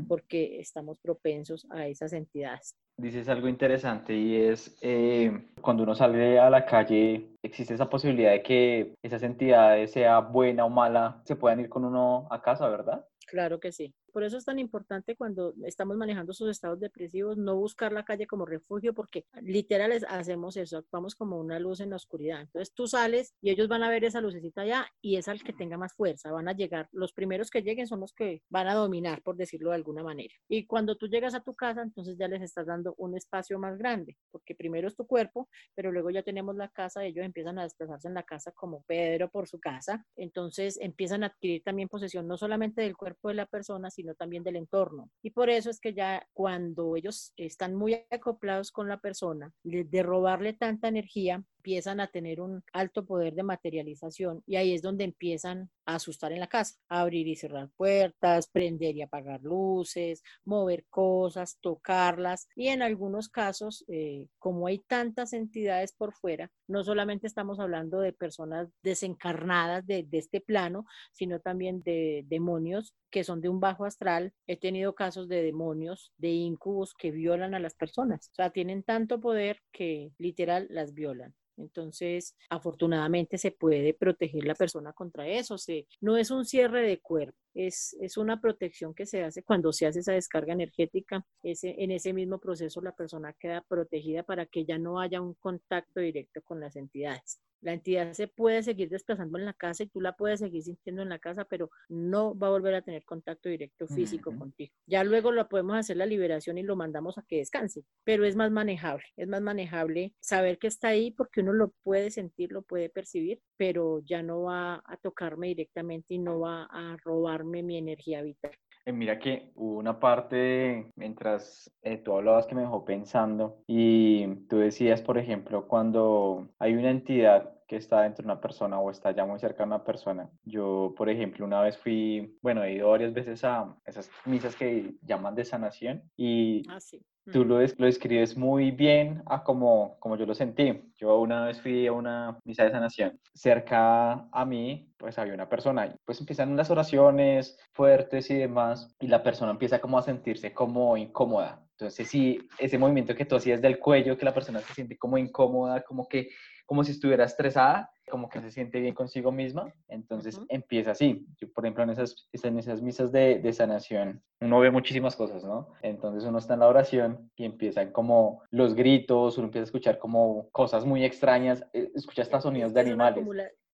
porque estamos propensos a esas entidades. Dices algo interesante y es eh, cuando uno sale a la calle, existe esa posibilidad de que esas entidades, sea buena o mala, se puedan ir con uno a casa, ¿verdad? Claro que sí. Por eso es tan importante cuando estamos manejando esos estados depresivos, no buscar la calle como refugio, porque literal hacemos eso, actuamos como una luz en la oscuridad. Entonces tú sales y ellos van a ver esa lucecita allá y es al que tenga más fuerza, van a llegar, los primeros que lleguen son los que van a dominar, por decirlo de alguna manera. Y cuando tú llegas a tu casa, entonces ya les estás dando un espacio más grande, porque primero es tu cuerpo, pero luego ya tenemos la casa, ellos empiezan a desplazarse en la casa como Pedro por su casa, entonces empiezan a adquirir también posesión no solamente del cuerpo de la persona, sino también del entorno. Y por eso es que ya cuando ellos están muy acoplados con la persona, de robarle tanta energía, empiezan a tener un alto poder de materialización y ahí es donde empiezan a asustar en la casa, abrir y cerrar puertas, prender y apagar luces, mover cosas, tocarlas y en algunos casos, eh, como hay tantas entidades por fuera, no solamente estamos hablando de personas desencarnadas de, de este plano, sino también de demonios que son de un bajo astral. He tenido casos de demonios, de incubos que violan a las personas. O sea, tienen tanto poder que literal las violan. Entonces, afortunadamente se puede proteger la persona contra eso. No es un cierre de cuerpo, es, una protección que se hace cuando se hace esa descarga energética. En ese mismo proceso la persona queda protegida para que ya no haya un contacto directo con las entidades. La entidad se puede seguir desplazando en la casa y tú la puedes seguir sintiendo en la casa, pero no va a volver a tener contacto directo físico contigo. Ya luego lo podemos hacer la liberación y lo mandamos a que descanse, pero es más manejable, es más manejable saber que está ahí porque uno lo puede sentir, lo puede percibir, pero ya no va a tocarme directamente y no va a robarme mi energía vital. Eh, mira que hubo una parte mientras eh, tú hablabas que me dejó pensando y tú decías, por ejemplo, cuando hay una entidad que está dentro de una persona o está ya muy cerca de una persona. Yo, por ejemplo, una vez fui, bueno, he ido varias veces a esas misas que llaman de sanación y ah, sí. tú lo, lo describes muy bien a como, como yo lo sentí. Yo una vez fui a una misa de sanación. Cerca a mí, pues había una persona y pues empiezan las oraciones fuertes y demás y la persona empieza como a sentirse como incómoda. Entonces, sí, ese movimiento que tú hacías del cuello, que la persona se siente como incómoda, como que como si estuviera estresada, como que se siente bien consigo misma. Entonces empieza así. Yo, por ejemplo, en esas, en esas misas de, de, sanación, uno ve muchísimas cosas, ¿no? Entonces uno está en la oración y empiezan como los gritos, uno empieza a escuchar como cosas muy extrañas, eh, escucha hasta sonidos de animales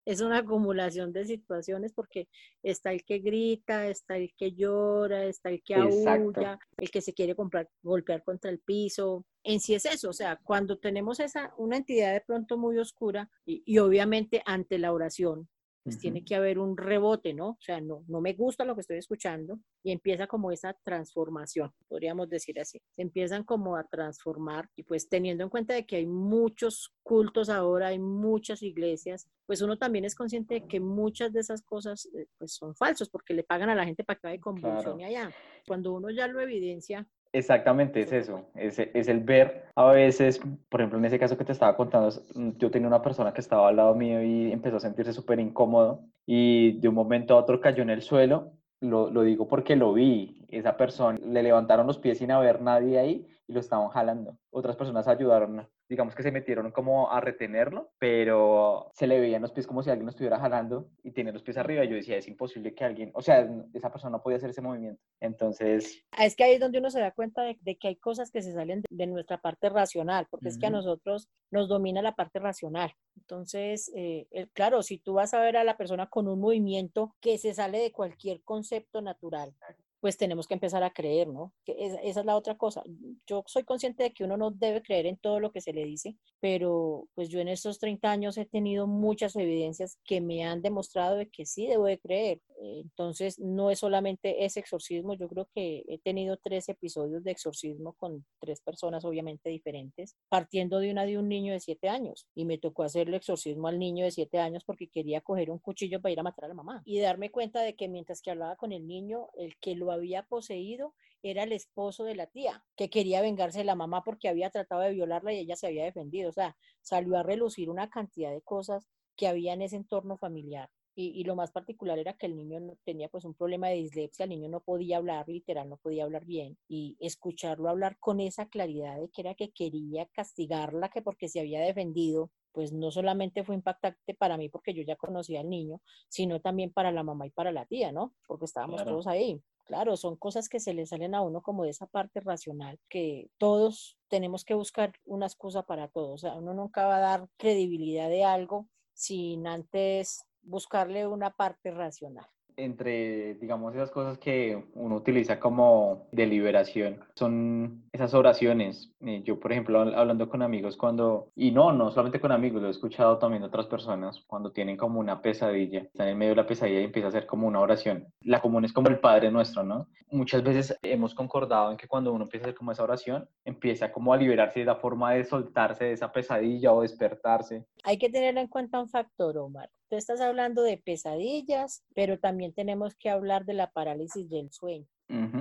es una acumulación de situaciones porque está el que grita, está el que llora, está el que aúlla, el que se quiere comprar, golpear contra el piso. En sí es eso, o sea, cuando tenemos esa, una entidad de pronto muy oscura y, y obviamente ante la oración, pues tiene que haber un rebote, ¿no? O sea, no, no me gusta lo que estoy escuchando y empieza como esa transformación, podríamos decir así. Se empiezan como a transformar y pues teniendo en cuenta de que hay muchos cultos ahora, hay muchas iglesias, pues uno también es consciente de que muchas de esas cosas eh, pues son falsos porque le pagan a la gente para que vaya y convulsione allá. Cuando uno ya lo evidencia, Exactamente, es eso, es, es, el ver. A veces, por ejemplo, en ese caso que te estaba contando, mm, yo tenía una persona que estaba al lado mío y empezó a sentirse súper incómodo y de un momento a otro cayó en el suelo, lo, lo, digo porque lo vi, esa persona le levantaron los pies sin haber nadie ahí y lo estaban jalando, otras personas ayudaron digamos que se metieron como a retenerlo, pero se le veían los pies como si alguien lo estuviera jalando y tiene los pies arriba. Y yo decía, es imposible que alguien, o sea, esa persona no podía hacer ese movimiento. Entonces... Ah, es que ahí es donde uno se da cuenta de, que hay cosas que se salen de, nuestra parte racional, porque es que a nosotros nos domina la parte racional. Entonces, eh, claro, si tú vas a ver a la persona con un movimiento que se sale de cualquier concepto natural, pues tenemos que empezar a creer, ¿no? Que esa es la otra cosa. Yo soy consciente de que uno no debe creer en todo lo que se le dice, pero pues yo en estos 30 años he tenido muchas evidencias que me han demostrado de que sí debo de creer. Entonces, no es solamente ese exorcismo, yo creo que he tenido tres episodios de exorcismo con tres personas obviamente diferentes, partiendo de una de un niño de siete años. Y me tocó hacerle exorcismo al niño de siete años porque quería coger un cuchillo para ir a matar a la mamá. Y darme cuenta de que mientras que hablaba con el niño, el que lo había poseído era el esposo de la tía, que quería vengarse de la mamá porque había tratado de violarla y ella se había defendido. O sea, salió a relucir una cantidad de cosas que había en ese entorno familiar. Y, lo más particular era que el niño tenía pues un problema de dislexia, el niño no podía hablar literal, no podía hablar bien y escucharlo hablar con esa claridad de que era que quería castigarla, que porque se había defendido, pues no solamente fue impactante para mí porque yo ya conocía al niño, sino también para la mamá y para la tía, ¿no? Porque estábamos todos ahí. Claro, son cosas que se le salen a uno como de esa parte racional, que todos tenemos que buscar una excusa para todo. O sea, uno nunca va a dar credibilidad de algo sin antes buscarle una parte racional entre, digamos, esas cosas que uno utiliza como deliberación, son esas oraciones. Eh, yo, por ejemplo, hablando con amigos cuando, y no, no solamente con amigos, lo he escuchado también de otras personas, cuando tienen como una pesadilla, están en medio de la pesadilla y empieza a hacer como una oración. La común es como el Padre Nuestro, ¿no? Muchas veces hemos concordado en que cuando uno empieza a hacer como esa oración, empieza como a liberarse de la forma de soltarse de esa pesadilla o despertarse. Hay que tener en cuenta un factor, Omar. Tú estás hablando de pesadillas, pero también tenemos que hablar de la parálisis del sueño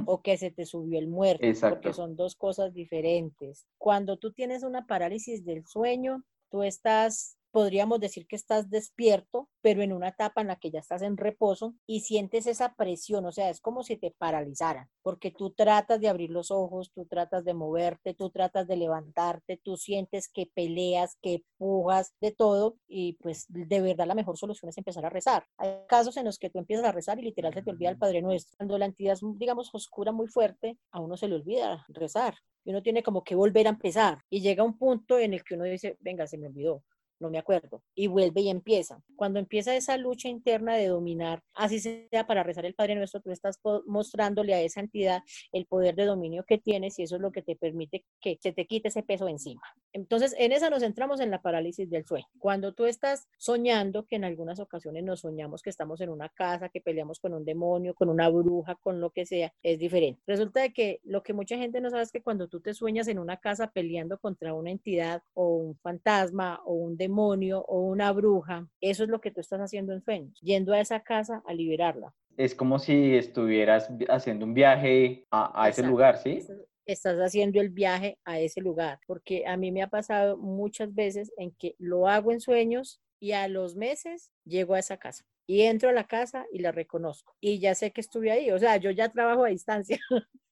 o que se te subió el muerto, porque son dos cosas diferentes. Cuando tú tienes una parálisis del sueño, tú estás podríamos decir que estás despierto, pero en una etapa en la que ya estás en reposo y sientes esa presión, o sea, es como si te paralizaran, porque tú tratas de abrir los ojos, tú tratas de moverte, tú tratas de levantarte, tú sientes que peleas, que pujas, de todo, y pues de verdad la mejor solución es empezar a rezar. Hay casos en los que tú empiezas a rezar y literal se te olvida el Padre Nuestro. Cuando la entidad es, digamos, oscura muy fuerte, a uno se le olvida rezar. Y uno tiene como que volver a empezar. Y llega un punto en el que uno dice, venga, se me olvidó no me acuerdo, y vuelve y empieza. Cuando empieza esa lucha interna de dominar, así sea para rezar el Padre Nuestro, tú estás mostrándole a esa entidad el poder de dominio que tienes y eso es lo que te permite que se te quite ese peso encima. Entonces, en esa nos centramos en la parálisis del sueño. Cuando tú estás soñando, que en algunas ocasiones nos soñamos que estamos en una casa, que peleamos con un demonio, con una bruja, con lo que sea, es diferente. Resulta de que lo que mucha gente no sabe es que cuando tú te sueñas en una casa peleando contra una entidad o un fantasma o un demonio, demonio o una bruja, eso es lo que tú estás haciendo en sueños, yendo a esa casa a liberarla. Es como si estuvieras haciendo un viaje a, ese lugar, ¿sí? estás haciendo el viaje a ese lugar, porque a mí me ha pasado muchas veces en que lo hago en sueños y a los meses llego a esa casa y entro a la casa y la reconozco y ya sé que estuve ahí, o sea, yo ya trabajo a distancia.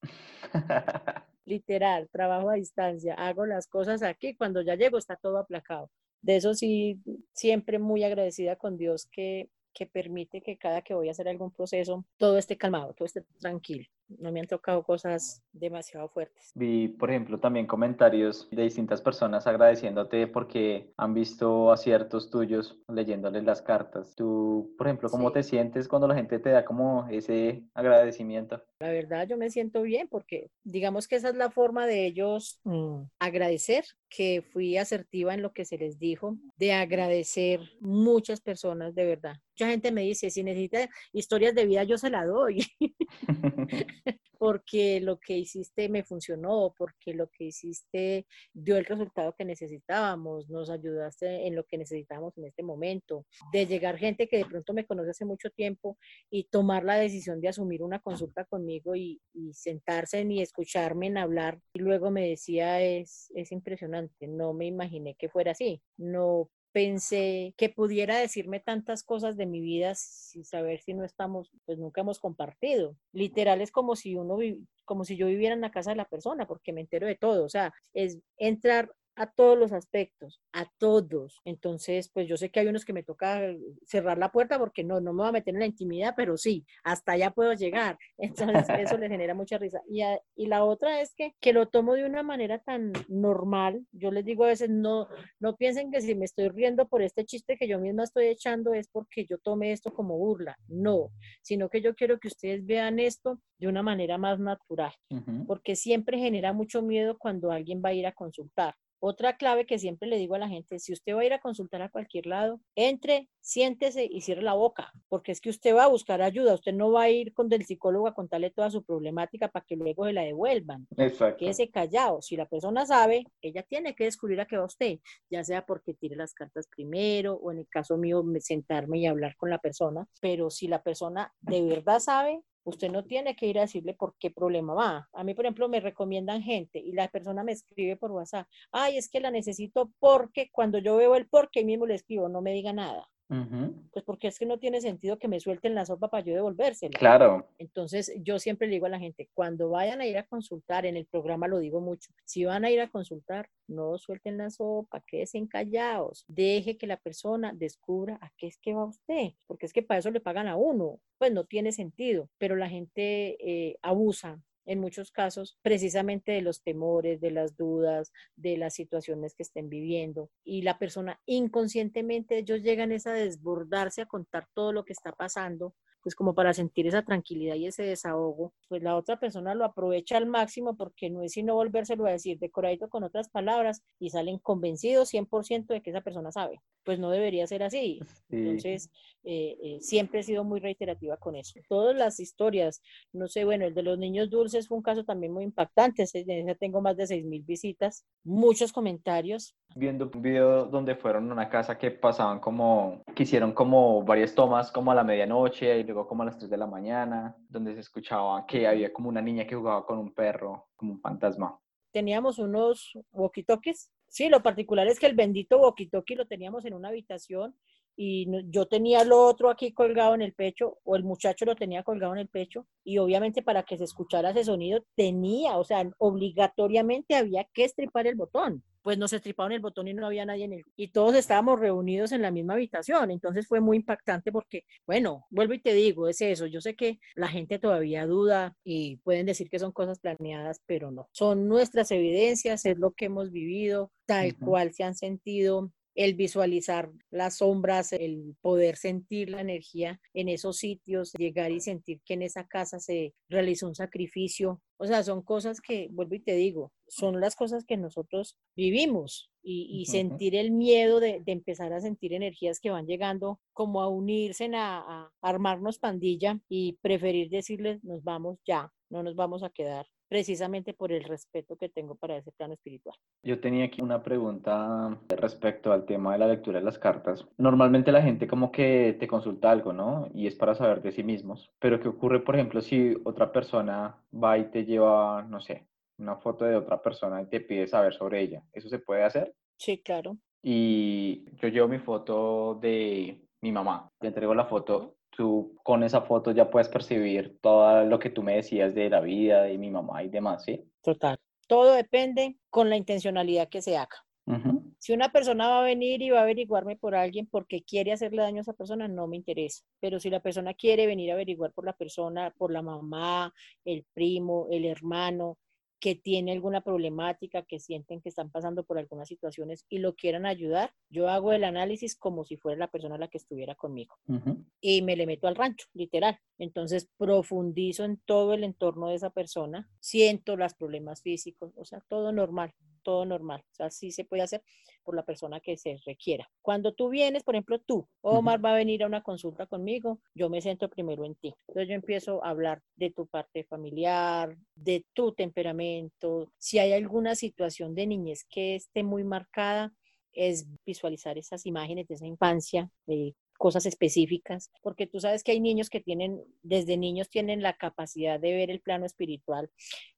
Literal, trabajo a distancia, hago las cosas aquí, cuando ya llego está todo aplacado de eso sí, siempre muy agradecida con Dios que, que permite que cada que voy a hacer algún proceso, todo esté calmado, todo esté tranquilo no me han tocado cosas demasiado fuertes. Vi, por ejemplo, también comentarios de distintas personas agradeciéndote porque han visto aciertos tuyos leyéndoles las cartas. Tú, por ejemplo, ¿cómo te sientes cuando la gente te da como ese agradecimiento? La verdad, yo me siento bien porque digamos que esa es la forma de ellos mm, agradecer que fui asertiva en lo que se les dijo, de agradecer muchas personas, de verdad. Mucha gente me dice, si necesita historias de vida, yo se la doy. porque lo que hiciste me funcionó, porque lo que hiciste dio el resultado que necesitábamos, nos ayudaste en lo que necesitábamos en este momento, de llegar gente que de pronto me conoce hace mucho tiempo y tomar la decisión de asumir una consulta conmigo y, sentarse y escucharme en hablar y luego me decía es, es impresionante, no me imaginé que fuera así, no pensé que pudiera decirme tantas cosas de mi vida sin saber si no estamos, pues nunca hemos compartido. Literal es como si uno, como si yo viviera en la casa de la persona, porque me entero de todo. O sea, es entrar a todos los aspectos, a todos. Entonces, pues yo sé que hay unos que me toca cerrar la puerta porque no, no me voy a meter en la intimidad, pero sí, hasta allá puedo llegar. Entonces, eso le genera mucha risa. Y, y la otra es que, que lo tomo de una manera tan normal. Yo les digo a veces, no, no piensen que si me estoy riendo por este chiste que yo misma estoy echando es porque yo tome esto como burla. No, sino que yo quiero que ustedes vean esto de una manera más natural, porque siempre genera mucho miedo cuando alguien va a ir a consultar. Otra clave que siempre le digo a la gente, si usted va a ir a consultar a cualquier lado, entre, siéntese y cierre la boca, porque es que usted va a buscar ayuda, usted no va a ir con el psicólogo a contarle toda su problemática para que luego se la devuelvan. Exacto. Quédese callado. Si la persona sabe, ella tiene que descubrir a qué va usted, ya sea porque tire las cartas primero o en el caso mío sentarme y hablar con la persona, pero si la persona de verdad sabe, Usted no tiene que ir a decirle por qué problema va. A mí, por ejemplo, me recomiendan gente y la persona me escribe por WhatsApp, ay, es que la necesito porque cuando yo veo el por qué mismo le escribo, no me diga nada. Pues porque es que no tiene sentido que me suelten la sopa para yo devolvérsela. Claro. Entonces yo siempre le digo a la gente, cuando vayan a ir a consultar, en el programa lo digo mucho, si van a ir a consultar, no suelten la sopa, quédense callados, deje que la persona descubra a qué es que va usted, porque es que para eso le pagan a uno, pues no tiene sentido, pero la gente eh, abusa en muchos casos precisamente de los temores, de las dudas, de las situaciones que estén viviendo. Y la persona inconscientemente, ellos llegan a desbordarse a contar todo lo que está pasando pues como para sentir esa tranquilidad y ese desahogo, pues la otra persona lo aprovecha al máximo porque no es sino volvérselo a decir decoradito con otras palabras y salen convencidos 100% de que esa persona sabe. pues no debería ser así. Entonces, eh, eh, siempre he sido muy reiterativa con eso. Todas las historias, no sé, bueno, el de los niños dulces fue un caso también muy impactante. Ya tengo más de 6.000 visitas, muchos comentarios. Viendo un video donde fueron a una casa que pasaban como, que hicieron como varias tomas, como a la medianoche y luego como a las 3 de la mañana, donde se escuchaba que había como una niña que jugaba con un perro, como un fantasma. Teníamos unos walkie-talkies. Sí, lo particular es que el bendito walkie-talkie lo teníamos en una habitación y yo tenía lo otro aquí colgado en el pecho o el muchacho lo tenía colgado en el pecho y obviamente para que se escuchara ese sonido tenía, o sea, obligatoriamente había que estripar el botón. Pues nos estriparon el botón y no había nadie en él. Y todos estábamos reunidos en la misma habitación. Entonces fue muy impactante porque, bueno, vuelvo y te digo, es eso. Yo sé que la gente todavía duda y pueden decir que son cosas planeadas, pero no. Son nuestras evidencias, es lo que hemos vivido, tal cual se han sentido el visualizar las sombras, el poder sentir la energía en esos sitios, llegar y sentir que en esa casa se realizó un sacrificio. O sea, son cosas que, vuelvo y te digo, son las cosas que nosotros vivimos y, sentir el miedo de, empezar a sentir energías que van llegando como a unirse, a, a armarnos pandilla y preferir decirles, nos vamos ya, no nos vamos a quedar precisamente por el respeto que tengo para ese plano espiritual. Yo tenía aquí una pregunta respecto al tema de la lectura de las cartas. Normalmente la gente como que te consulta algo, ¿no? Y es para saber de sí mismos. Pero ¿qué ocurre, por ejemplo, si otra persona va y te lleva, no sé, una foto de otra persona y te pide saber sobre ella? ¿Eso se puede hacer? Sí, claro. Y yo llevo mi foto de mi mamá. Te entrego la foto tú con esa foto ya puedes percibir todo lo que tú me decías de la vida, de mi mamá y demás, ¿sí? Total. Todo depende con la intencionalidad que se haga. Si una persona va a venir y va a averiguarme por alguien porque quiere hacerle daño a esa persona, no me interesa. Pero si la persona quiere venir a averiguar por la persona, por la mamá, el primo, el hermano, que tiene alguna problemática, que sienten que están pasando por algunas situaciones y lo quieran ayudar, yo hago el análisis como si fuera la persona la que estuviera conmigo. Y me le meto al rancho, literal. Entonces profundizo en todo el entorno de esa persona, siento los problemas físicos, o sea, todo normal, todo normal. O sea, sí se puede hacer por la persona que se requiera. Cuando tú vienes, por ejemplo, tú, Omar va a venir a una consulta conmigo, yo me siento primero en ti. Entonces yo empiezo a hablar de tu parte familiar, de tu temperamento, si hay alguna situación de niñez que esté muy marcada, es visualizar esas imágenes de esa infancia, de cosas específicas, porque tú sabes que hay niños que tienen, desde niños tienen la capacidad de ver el plano espiritual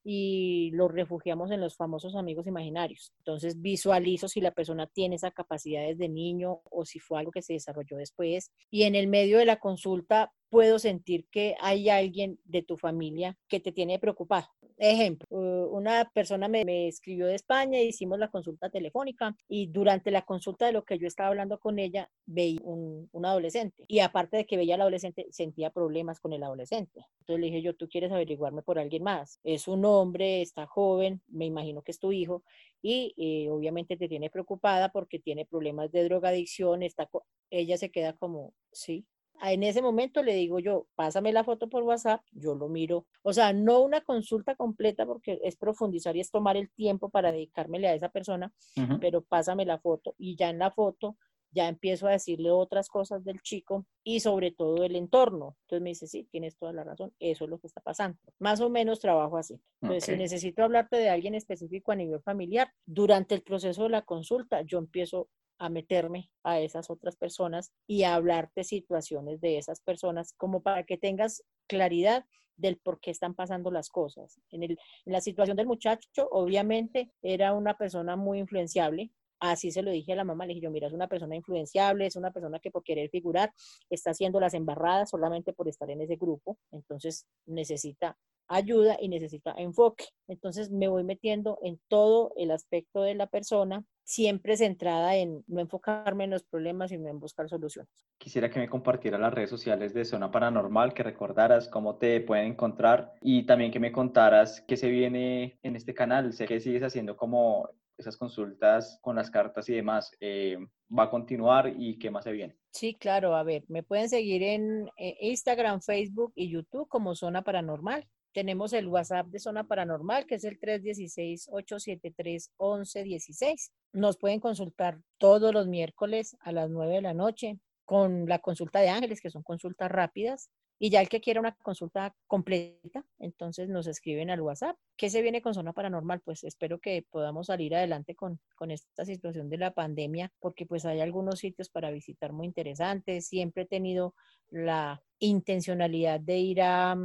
y los refugiamos en los famosos amigos imaginarios. Entonces visualizo si la persona tiene esa capacidad desde niño o si fue algo que se desarrolló después. Y en el medio de la consulta puedo sentir que hay alguien de tu familia que te tiene preocupado. Ejemplo, una persona me, escribió de España, hicimos la consulta telefónica y durante la consulta de lo que yo estaba hablando con ella, veía un, un adolescente. Y aparte de que veía al adolescente, sentía problemas con el adolescente. Entonces le dije yo, tú quieres averiguarme por alguien más. Es un hombre, está joven, me imagino que es tu hijo y eh, obviamente te tiene preocupada porque tiene problemas de drogadicción, está, ella se queda como, sí, en ese momento le digo yo, pásame la foto por WhatsApp, yo lo miro. O sea, no una consulta completa porque es profundizar y es tomar el tiempo para dedicármele a esa persona, pero pásame la foto y ya en la foto ya empiezo a decirle otras cosas del chico y sobre todo el entorno. Entonces me dice, sí, tienes toda la razón, eso es lo que está pasando. Más o menos trabajo así. Entonces, si necesito hablarte de alguien específico a nivel familiar, durante el proceso de la consulta, yo empiezo a meterme a esas otras personas y a hablarte situaciones de esas personas como para que tengas claridad del por qué están pasando las cosas. En, en la situación del muchacho, obviamente, era una persona muy influenciable, Así se lo dije a la mamá, le dije yo, mira, es una persona influenciable, es una persona que por querer figurar está haciendo las embarradas solamente por estar en ese grupo, entonces necesita ayuda y necesita enfoque. Entonces me voy metiendo en todo el aspecto de la persona, siempre centrada en no enfocarme en los problemas, sino en buscar soluciones. Quisiera que me compartieras las redes sociales de Zona Paranormal, que recordaras cómo te pueden encontrar y también que me contaras qué se viene en este canal. Sé que sigues haciendo como esas consultas con las cartas y demás, eh, va a continuar y qué más se viene. Sí, claro, a ver, me pueden seguir en Instagram, Facebook y YouTube como Zona Paranormal. Tenemos el WhatsApp de Zona Paranormal, que es el 316-873-1116. Nos pueden consultar todos los miércoles a las 9 de la noche con la consulta de ángeles, que son consultas rápidas. Y ya el que quiera una consulta completa, entonces nos escriben al WhatsApp. ¿Qué se viene con Zona Paranormal? Pues espero que podamos salir adelante con, con esta situación de la pandemia, porque pues hay algunos sitios para visitar muy interesantes. Siempre he tenido la intencionalidad de ir a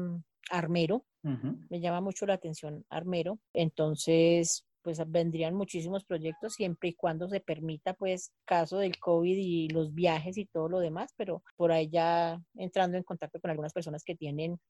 Armero. Me llama mucho la atención Armero. Entonces, pues vendrían muchísimos proyectos siempre y cuando se permita, pues, caso del COVID y los viajes y todo lo demás, pero por ahí ya entrando en contacto con algunas personas que tienen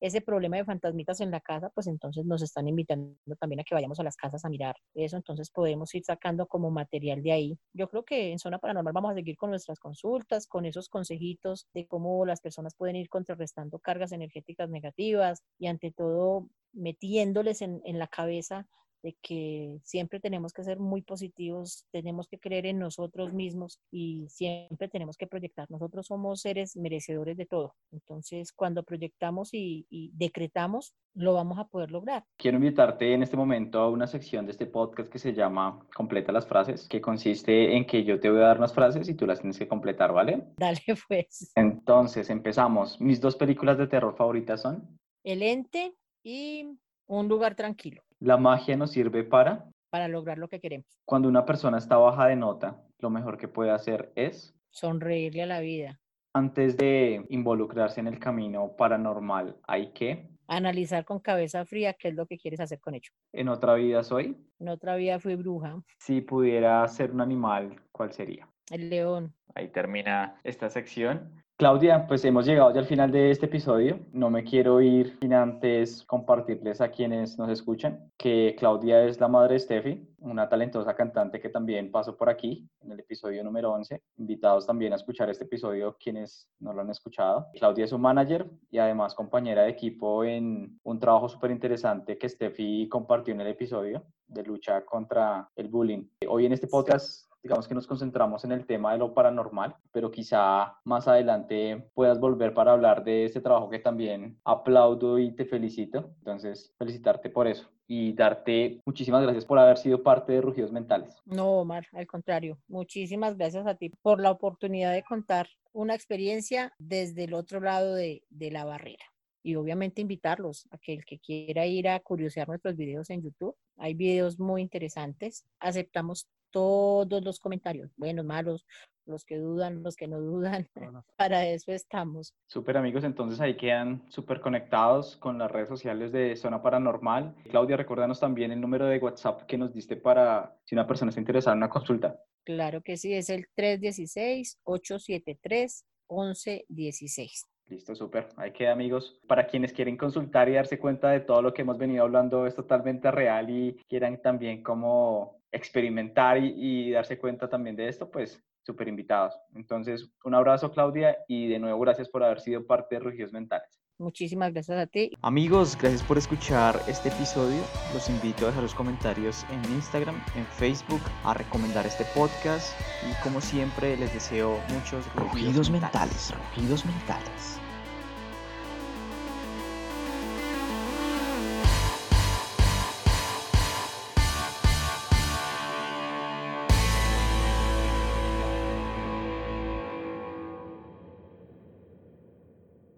ese problema de fantasmitas en la casa, pues entonces nos están invitando también a que vayamos a las casas a mirar eso, entonces podemos ir sacando como material de ahí. Yo creo que en Zona Paranormal vamos a seguir con nuestras consultas, con esos consejitos de cómo las personas pueden ir contrarrestando cargas energéticas negativas y ante todo metiéndoles en, en la cabeza de que siempre tenemos que ser muy positivos, tenemos que creer en nosotros mismos y siempre tenemos que proyectar. Nosotros somos seres merecedores de todo. Entonces, cuando proyectamos y, decretamos, lo vamos a poder lograr. Quiero invitarte en este momento a una sección de este podcast que se llama Completa las frases, que consiste en que yo te voy a dar unas frases y tú las tienes que completar, ¿vale? Dale pues. Entonces, empezamos. Mis dos películas de terror favoritas son El ente y Un lugar tranquilo. La magia nos sirve para... Para lograr lo que queremos. Cuando una persona está baja de nota, lo mejor que puede hacer es... Sonreírle a la vida. Antes de involucrarse en el camino paranormal, hay que... Analizar con cabeza fría qué es lo que quieres hacer con ello. ¿En otra vida soy? En otra vida fui bruja. Si pudiera ser un animal, ¿cuál sería? El león. Ahí termina esta sección. Claudia, pues hemos llegado ya al final de este episodio. No me quiero ir sin antes compartirles a quienes nos escuchan que Claudia es la madre de Steffi, una talentosa cantante que también pasó por aquí en el episodio número 11. Invitados también a escuchar este episodio quienes no lo han escuchado. Claudia es un manager y además compañera de equipo en un trabajo súper interesante que Steffi compartió en el episodio de lucha contra el bullying. Hoy en este podcast digamos que nos concentramos en el tema de lo paranormal, pero quizá más adelante puedas volver para hablar de este trabajo que también aplaudo y te felicito. Entonces, felicitarte por eso y darte muchísimas gracias por haber sido parte de Rugidos Mentales. No, Omar, al contrario, muchísimas gracias a ti por la oportunidad de contar una experiencia desde el otro lado de, de la barrera y obviamente invitarlos a que el que quiera ir a curiosear nuestros videos en YouTube. Hay videos muy interesantes. Aceptamos todos los comentarios, buenos, malos, los que dudan, los que no dudan. Para eso estamos. Súper amigos, entonces ahí quedan súper conectados con las redes sociales de Zona Paranormal. Claudia, recuérdanos también el número de WhatsApp que nos diste para si una persona está interesada en una consulta. Claro que sí, es el 316-873-1116. Listo, súper. Ahí queda, amigos. Para quienes quieren consultar y darse cuenta de todo lo que hemos venido hablando es totalmente real y quieran también como experimentar y, darse cuenta también de esto, pues súper invitados. Entonces, un abrazo Claudia y de nuevo gracias por haber sido parte de Rugios Mentales. Muchísimas gracias a ti. Amigos, gracias por escuchar este episodio. Los invito a dejar los comentarios en Instagram, en Facebook, a recomendar este podcast y como siempre les deseo muchos rugidos, mentales. Rugidos mentales.